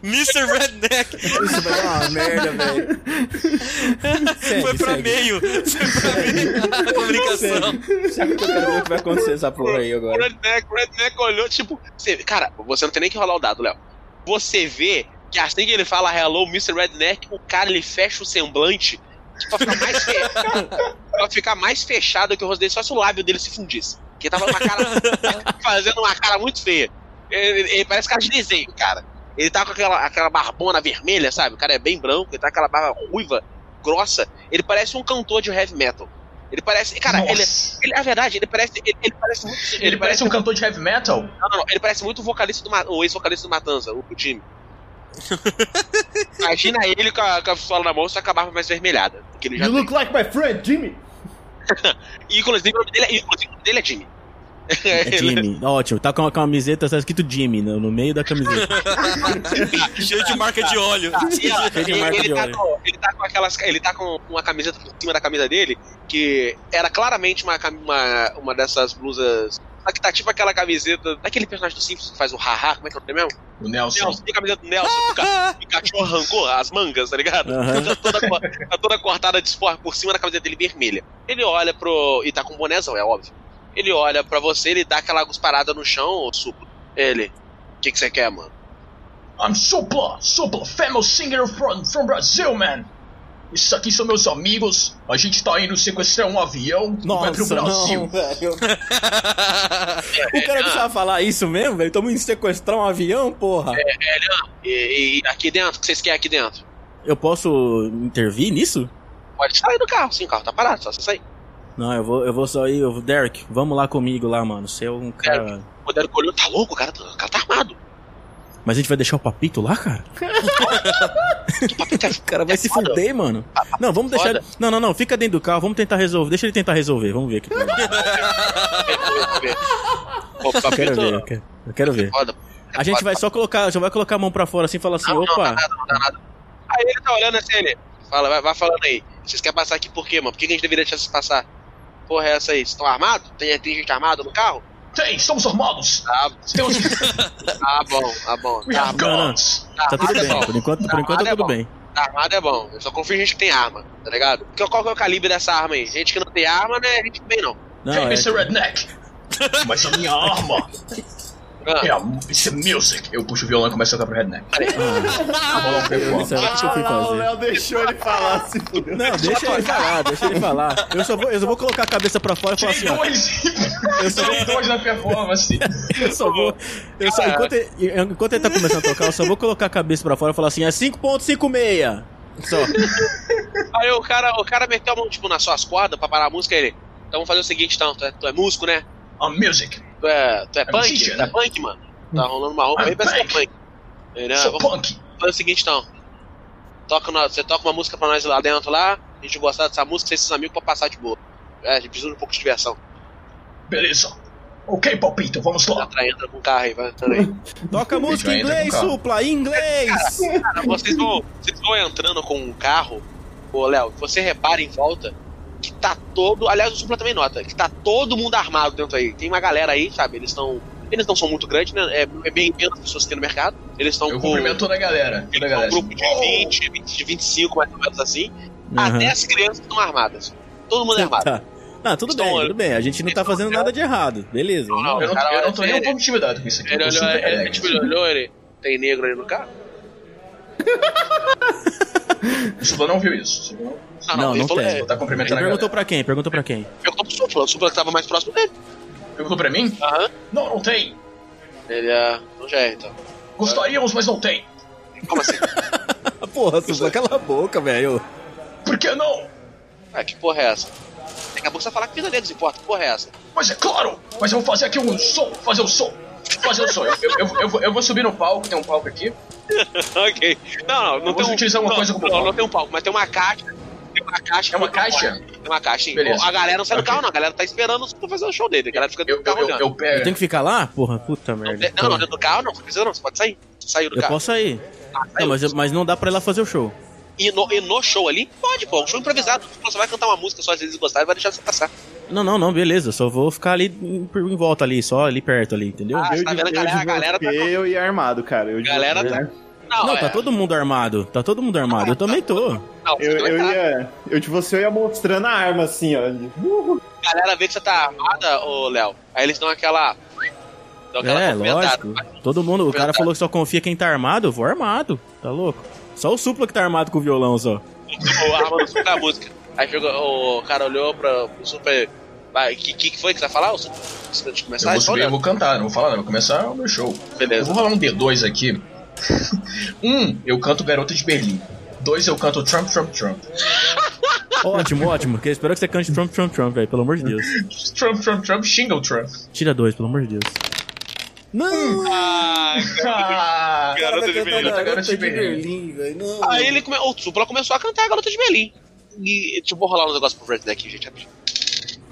Mr. Redneck Isso vai dar uma merda, velho. Segue, foi pra segue. meio. Foi pra meio da comunicação. Segue que eu quero ver o que vai acontecer essa porra aí O agora. Redneck, o Redneck olhou, tipo, você, cara, você não tem nem que rolar o dado, Léo. Você vê que assim que ele fala hello, Mr. Redneck, o cara ele fecha o semblante pra ficar mais fe... pra ficar mais fechado que o rosto dele, só se o lábio dele se fundisse. Porque tava uma cara fazendo uma cara muito feia. Ele, ele- ele parece cara de desenho, cara. Ele tá com aquela, aquela barbona vermelha, sabe? O cara é bem branco, ele tá com aquela barba ruiva, grossa. Ele parece um cantor de heavy metal. Ele parece. Cara, ele, Nossa. ele. A verdade, ele parece. Ele, ele parece muito. Ele parece um cantor de heavy metal? Não, não, não. Ele parece muito o vocalista do o ex-vocalista do Matanza, o, o Jimmy. Imagina ele com a, com a pistola na mão, só com a barba mais vermelhada. Que ele já You tem. look like my friend, Jimmy! E inclusive o nome dele é, inclusive, o nome dele é Jimmy. É Jimmy. Ótimo, tá com uma camiseta, tá escrito Jimmy no, no meio da camiseta. Cheio de marca de óleo. Ó, Cheio de ele, marca ele de tá óleo. com, ele tá com aquelas. Ele tá com uma camiseta por cima da camisa dele, que era claramente uma, uma, uma dessas blusas. Que tá tipo aquela camiseta daquele personagem do Simpsons que faz o haha, como é que é o nome mesmo? O Nelson. Nelson, tem a camiseta do Nelson, que o ca- que o cachorro arrancou as mangas, tá ligado? Aham. Tá, toda, tá toda cortada de esporte por cima da camiseta dele vermelha. Ele olha pro. E tá com um bonézão, é óbvio. Ele olha pra você, ele dá aquela gusparada no chão, ô suplo. Ele. O que que você quer, mano? I'm Supla, Supla, famous singer from, from Brazil, man. Isso aqui são meus amigos. A gente tá indo sequestrar um avião. vai pro Nossa, Brasil. não, velho. O cara precisava falar isso mesmo, velho? Tamo indo sequestrar um avião, porra. E, e aqui dentro, o que vocês querem aqui dentro? Eu posso intervir nisso? Pode sair do carro, sim, o carro tá parado, só você sair. Não, eu vou, eu vou só ir. eu- Derek, vamos lá comigo lá, mano. Você é um cara. O Derek olhou, tá louco, o cara, tá- o cara tá armado. Mas a gente vai deixar o papito lá, cara? o cara vai se fuder, mano. Não, vamos deixar. Foda. ele- Não, não, não. Fica dentro do carro. Vamos tentar resolver. Deixa ele tentar resolver. Vamos ver aqui. Eu Pô, quero papito, ver. Eu quero, eu quero ver. foda. A gente vai só colocar. Já vai colocar a mão pra fora assim e falar assim: Não, não, dá opa. nada, não dá nada. Aí ele tá olhando assim, ele. Fala, vai, vai falando aí. Vocês querem passar aqui por quê, mano? Por que, que a gente deveria deixar vocês passar? Porra, é essa aí? Vocês estão armados? Tem, tem gente armada no carro? Tem, estamos armados. Tá, Temos. tá bom, tá bom. We Tá, have Não, não. guns. tá Tá tudo é bem. Por enquanto, por enquanto tá é tudo bem. Tá armado é bom. Eu só confio em gente que tem arma, tá ligado? Porque qual que é o calibre dessa arma aí? Gente que não tem arma, né? Gente tem não. Não, Hey, é. Mr. Redneck. Mas a minha arma Ah, é a it's a music. Eu puxo o violão e começo a tocar pro Redneck. A bola Eu pegou. não sei o que eu fui Ah, o. Léo deixou ele falar, se fudeu. Não, deixa ele falar, deixa ele falar. Eu só vou, eu só vou colocar a cabeça pra fora e falar assim, ó. dois. Eu só vou, dois na performance. eu só vou. Eu só, enquanto, ele, enquanto ele tá começando a tocar, eu só vou colocar a cabeça pra fora e falar assim, é 5.56. Só. Aí o cara, o cara meteu a mão tipo nas suas cordas pra parar a música ele. Então vamos fazer o seguinte, então, tu é, tu é músico, né? A music. Tu é, tu é É punk? Tu é né? punk, mano? Tá rolando uma roupa I'm aí, parece que é punk. ah, Sou vamos punk. fazer o seguinte, então. Toca você toca uma música pra nós lá dentro lá, a gente gostar dessa música, vocês seus amigos pra passar de boa. É, a gente precisa de um pouco de diversão. Beleza. Ok, palpito, vamos lá. Entra, entra com o carro aí, vai entrando aí. Toca música em inglês, o supla, em inglês! Cara, vocês vão, vocês vão entrando com um carro, ô Léo, você repara em volta que tá todo. Aliás, o Supla também nota, que tá todo mundo armado dentro aí. Tem uma galera aí, sabe? Eles estão. Eles não são muito grandes, né? É, é bem menos pessoas que tem no mercado. Eles estão Eu com. cumprimento toda a galera. Toda a galera. um grupo de Oh, 20, 20, de 25, mais ou menos assim. Aham. Até as crianças estão armadas. Todo mundo é armado. Tá. Não, tudo Estão bem, olhando. tudo bem. A gente não tá fazendo nada de errado. Beleza. Não, não. Eu não, Cara, eu não tô nem um ele- pouco intimidado com isso aqui. Ele olhou, ele, tipo, ele olhou, ele. Tem negro ali no carro? O Supla não viu isso. O Supla não- Não, ele não falou, tem. é, Ele tá Ele cumprimentando perguntou pra quem? Perguntou pra quem? perguntou pro Supla, o Supla que tava mais próximo dele. Perguntou pra mim? Aham. Não, não tem. Ele é. Não já é, então. Gostaríamos, mas não tem. Como assim? Porra, supla, cala a boca, velho. Por que não? Ah, que porra é essa? Daqui a pouco você vai falar que vida neles importa, que porra é essa? Mas é claro! Mas eu vou fazer aqui um som, fazer um som. Fazer um som. Eu, eu, eu, eu vou, eu vou subir no palco, tem um palco aqui. ok. Não, não, não Eu tem vou um. utilizar uma não, coisa como não, palco. não tem um palco, mas tem uma caixa. Tem uma caixa. É uma caixa? Tem uma caixa, sim. Beleza. A galera não sai do Ok. carro, não. A galera tá esperando pra fazer o show dele. A galera fica Eu, dentro do eu, carro eu, olhando. eu pego. Eu tenho que ficar lá? Porra, puta Não, merda. não, não, dentro do carro não. Não precisa não, você pode sair. Você saiu do Eu carro. posso sair. Ah, Não, mas, eu- mas não dá pra ir lá fazer o show. E no, e no show ali, pode, pô, um show improvisado. Você vai cantar uma música só, às vezes gostar e vai deixar você passar. Não, não, não, beleza. Só vou ficar ali em, em volta ali, só ali perto ali, entendeu? Ah, eu tá vendo? A galera- a galera tá- eu ia armado, cara. Eu Galera tá- Não, Não, é, tá todo mundo armado. Tá todo mundo armado. Eu também tô. não, Eu, eu ia. Eu de você eu ia mostrando a arma assim, ó. A galera vê que você tá armada, ô Léo. Aí eles dão aquela. Dão aquela É, lógico. Todo mundo, o cara falou que só confia quem tá armado, eu vou armado. Tá louco? Só o Supla que tá armado com o violão só. O arma no super da música. Aí chegou, o cara olhou pra, pro super. Vai, que, que foi que você vai falar? O super, antes de Eu começar? vou subir, Olha, eu vou cantar, não vou falar, não. Vou começar o meu show. Eu Beleza. vou rolar um D2 aqui. um, eu canto Garota de Berlim. Dois, eu canto Trump, Trump, Trump. Ótimo, ótimo. Que eu espero que você cante Trump, Trump, Trump, velho. Pelo amor de Deus. Trump, Trump, Trump, Shingle Trump. Tira dois, pelo amor de Deus. Não! Ah, Ah, garota de Berlim. Garota de Berlim. velho. Não. Aí ele come... o Supla começou a cantar a Garota de Berlim. E deixa eu vou rolar um negócio pro Redneck, gente. rapidinho.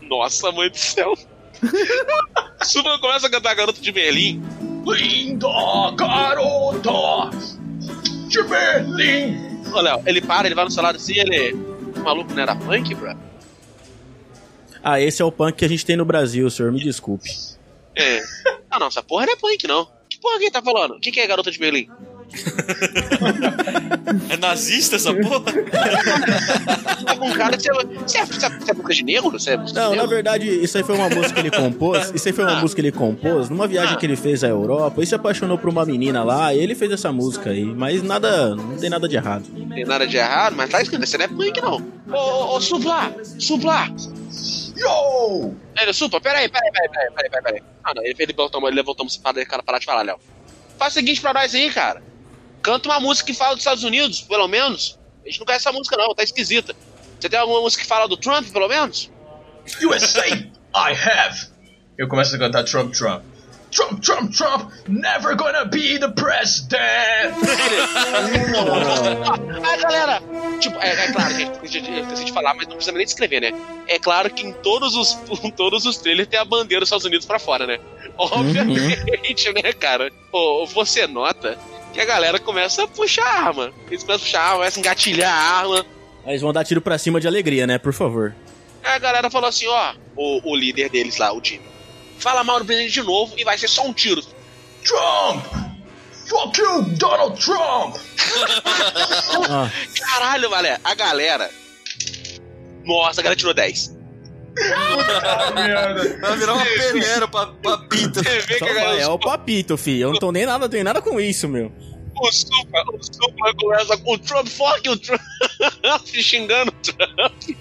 Nossa, mãe do céu. O Supla começa a cantar a Garota de Berlim. Linda garota de Berlim. Ô, Léo, ele para, ele vai no celular assim, ele. O maluco não era punk, bro? Ah, esse é o punk que a gente tem no Brasil, senhor. Me desculpe. É. Ah, não, essa porra não é punk, não. Que porra que ele tá falando? O que, que é Garota de Berlim? É nazista essa porra? Tá com cara que você, você, é, você, é, você é boca de negro? Você é de Não, na verdade, isso aí foi uma música que ele compôs. Isso aí foi uma Ah. música que ele compôs numa viagem Ah. que ele fez à Europa. E se apaixonou por uma menina lá. E ele fez essa música aí. Mas nada, não tem nada de errado. Não tem nada de errado, mas tá escrito, você não é punk, não. Ô, ô, ô, Supla! Supla! Yo! Ele, Supla, peraí, peraí, peraí, peraí, peraí, peraí, peraí. Ah, não, ele, ele levantou, ele levantou uma para cara parar de falar, Léo. Faz o seguinte pra nós aí, cara. Canta uma música que fala dos Estados Unidos, pelo menos. A gente não conhece essa música, não, tá esquisita. Você tem alguma música que fala do Trump, pelo menos? USA, I have. Eu começo a cantar Trump, Trump. Trump, Trump, Trump, never gonna be the president. Ah, galera! Tipo, é, é claro, gente, esqueci de falar, mas não precisa nem descrever, né? É claro que em todos os, em todos os trailers tem a bandeira dos Estados Unidos pra fora, né? Obviamente, né, cara? Ô, você nota que a galera começa a puxar a arma. Eles começam a puxar a arma, começam a engatilhar a arma. Aí eles vão dar tiro pra cima de alegria, né? Por favor. Aí a galera falou assim, ó, o, o líder deles lá, o Jimmy. Fala mal do presidente de novo e vai ser só um tiro. Trump! Fuck you, Donald Trump! Ah, Caralho, Valé, a galera. Nossa, a galera tirou 10. Merda. Vai virar uma peneira pra, vai, é o papito, filho. Eu não tô nem nada, tenho nada com isso, meu. O Supla, o começa com o Trump, fuck o Trump, xingando o Trump.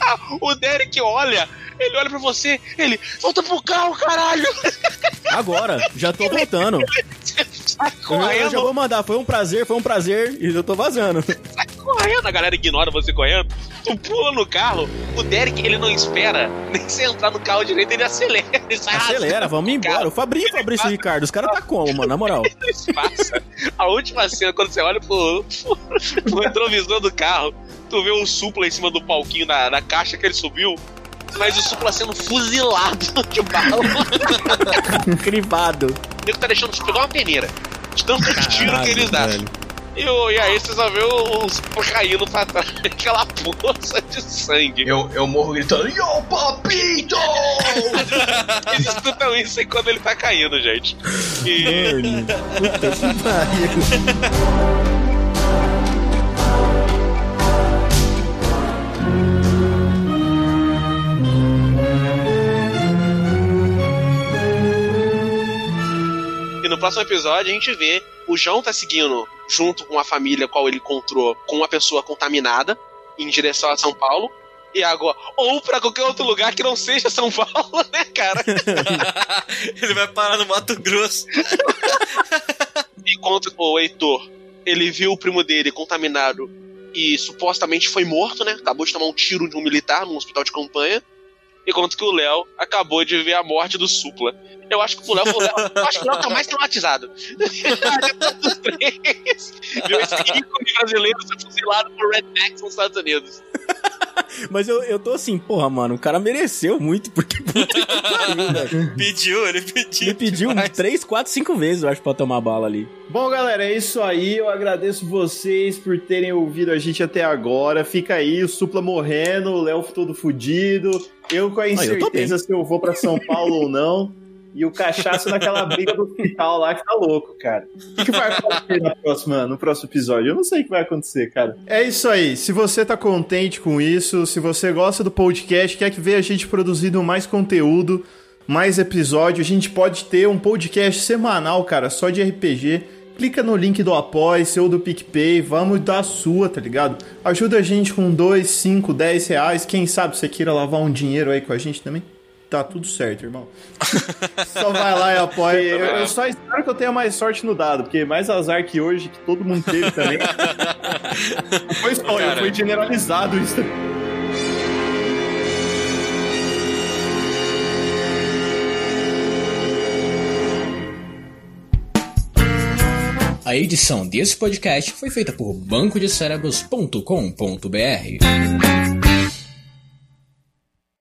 Ah, o Derek olha, ele olha pra você, ele, volta pro carro, caralho. Agora, já tô voltando. Eu já, vou mandar. Foi um prazer, foi um prazer. E eu tô vazando. sai correndo, a galera ignora você correndo. Tu pula no carro, o Derek, ele não espera nem você entrar no carro direito, ele acelera. Ele sai Acelera, vamos embora. O Fabrício, Fabrício Ricardo, os caras tá como, mano? Na moral. passa. A última cena, quando você olha pro, pro retrovisor do carro, tu vê o Supla em cima do palquinho na, na caixa que ele subiu, mas o Supla sendo fuzilado de bala. Crivado. O nego tá deixando o Supla igual uma peneira. De tanto tiro que eles dão. E, e aí você só vê o, o Supla caindo pra trás, aquela poça de sangue. Eu, eu morro gritando, Yo, papito! Eles escutam isso aí quando ele tá caindo, gente. E, Mano, puta que pariu. E no próximo episódio a gente vê o João tá seguindo junto com a família qual ele encontrou com uma pessoa contaminada em direção a São Paulo. E agora, ou pra qualquer outro lugar que não seja São Paulo, né, cara? Ele vai parar no Mato Grosso. Enquanto o Heitor, ele viu o primo dele contaminado e supostamente foi morto, né? Acabou de tomar um tiro de um militar num hospital de campanha. Enquanto que o Léo acabou de ver a morte do Supla. Eu acho que o Léo, Léo- eu acho que o Léo tá mais traumatizado. Dos três, viu esse ícone brasileiro ser fuzilado por rednecks nos Estados Unidos. Mas eu, eu tô assim, porra, mano, o cara mereceu muito, porque puta que pariu, velho. Pediu, ele pediu. Ele pediu demais. três, quatro, cinco vezes, eu acho, pra tomar bala ali. Bom, galera, é isso aí. Eu agradeço vocês por terem ouvido a gente até agora. Fica aí, o Supla morrendo, o Léo todo fudido. Eu com a incerteza se eu vou pra São Paulo ou não. E o cachaço naquela briga do hospital lá que tá louco, cara. O que, vai acontecer na próxima, no próximo episódio? Eu não sei o que vai acontecer, cara. É isso aí. Se você tá contente com isso, se você gosta do podcast, quer que ver a gente produzindo mais conteúdo, mais episódio, a gente pode ter um podcast semanal, cara, só de RPG. Clica no link do Apoia, ou do PicPay, vamos dar sua, tá ligado? Ajuda a gente com 2, 5, 10 reais. Quem sabe você queira lavar um dinheiro aí com a gente também? Tá tudo certo, irmão. só vai lá e apoia. Eu, eu só espero que eu tenha mais sorte no dado, porque mais azar que hoje, que todo mundo teve também. Não foi só, eu, foi generalizado isso. A edição desse podcast foi feita por bancodecerebros.com.br.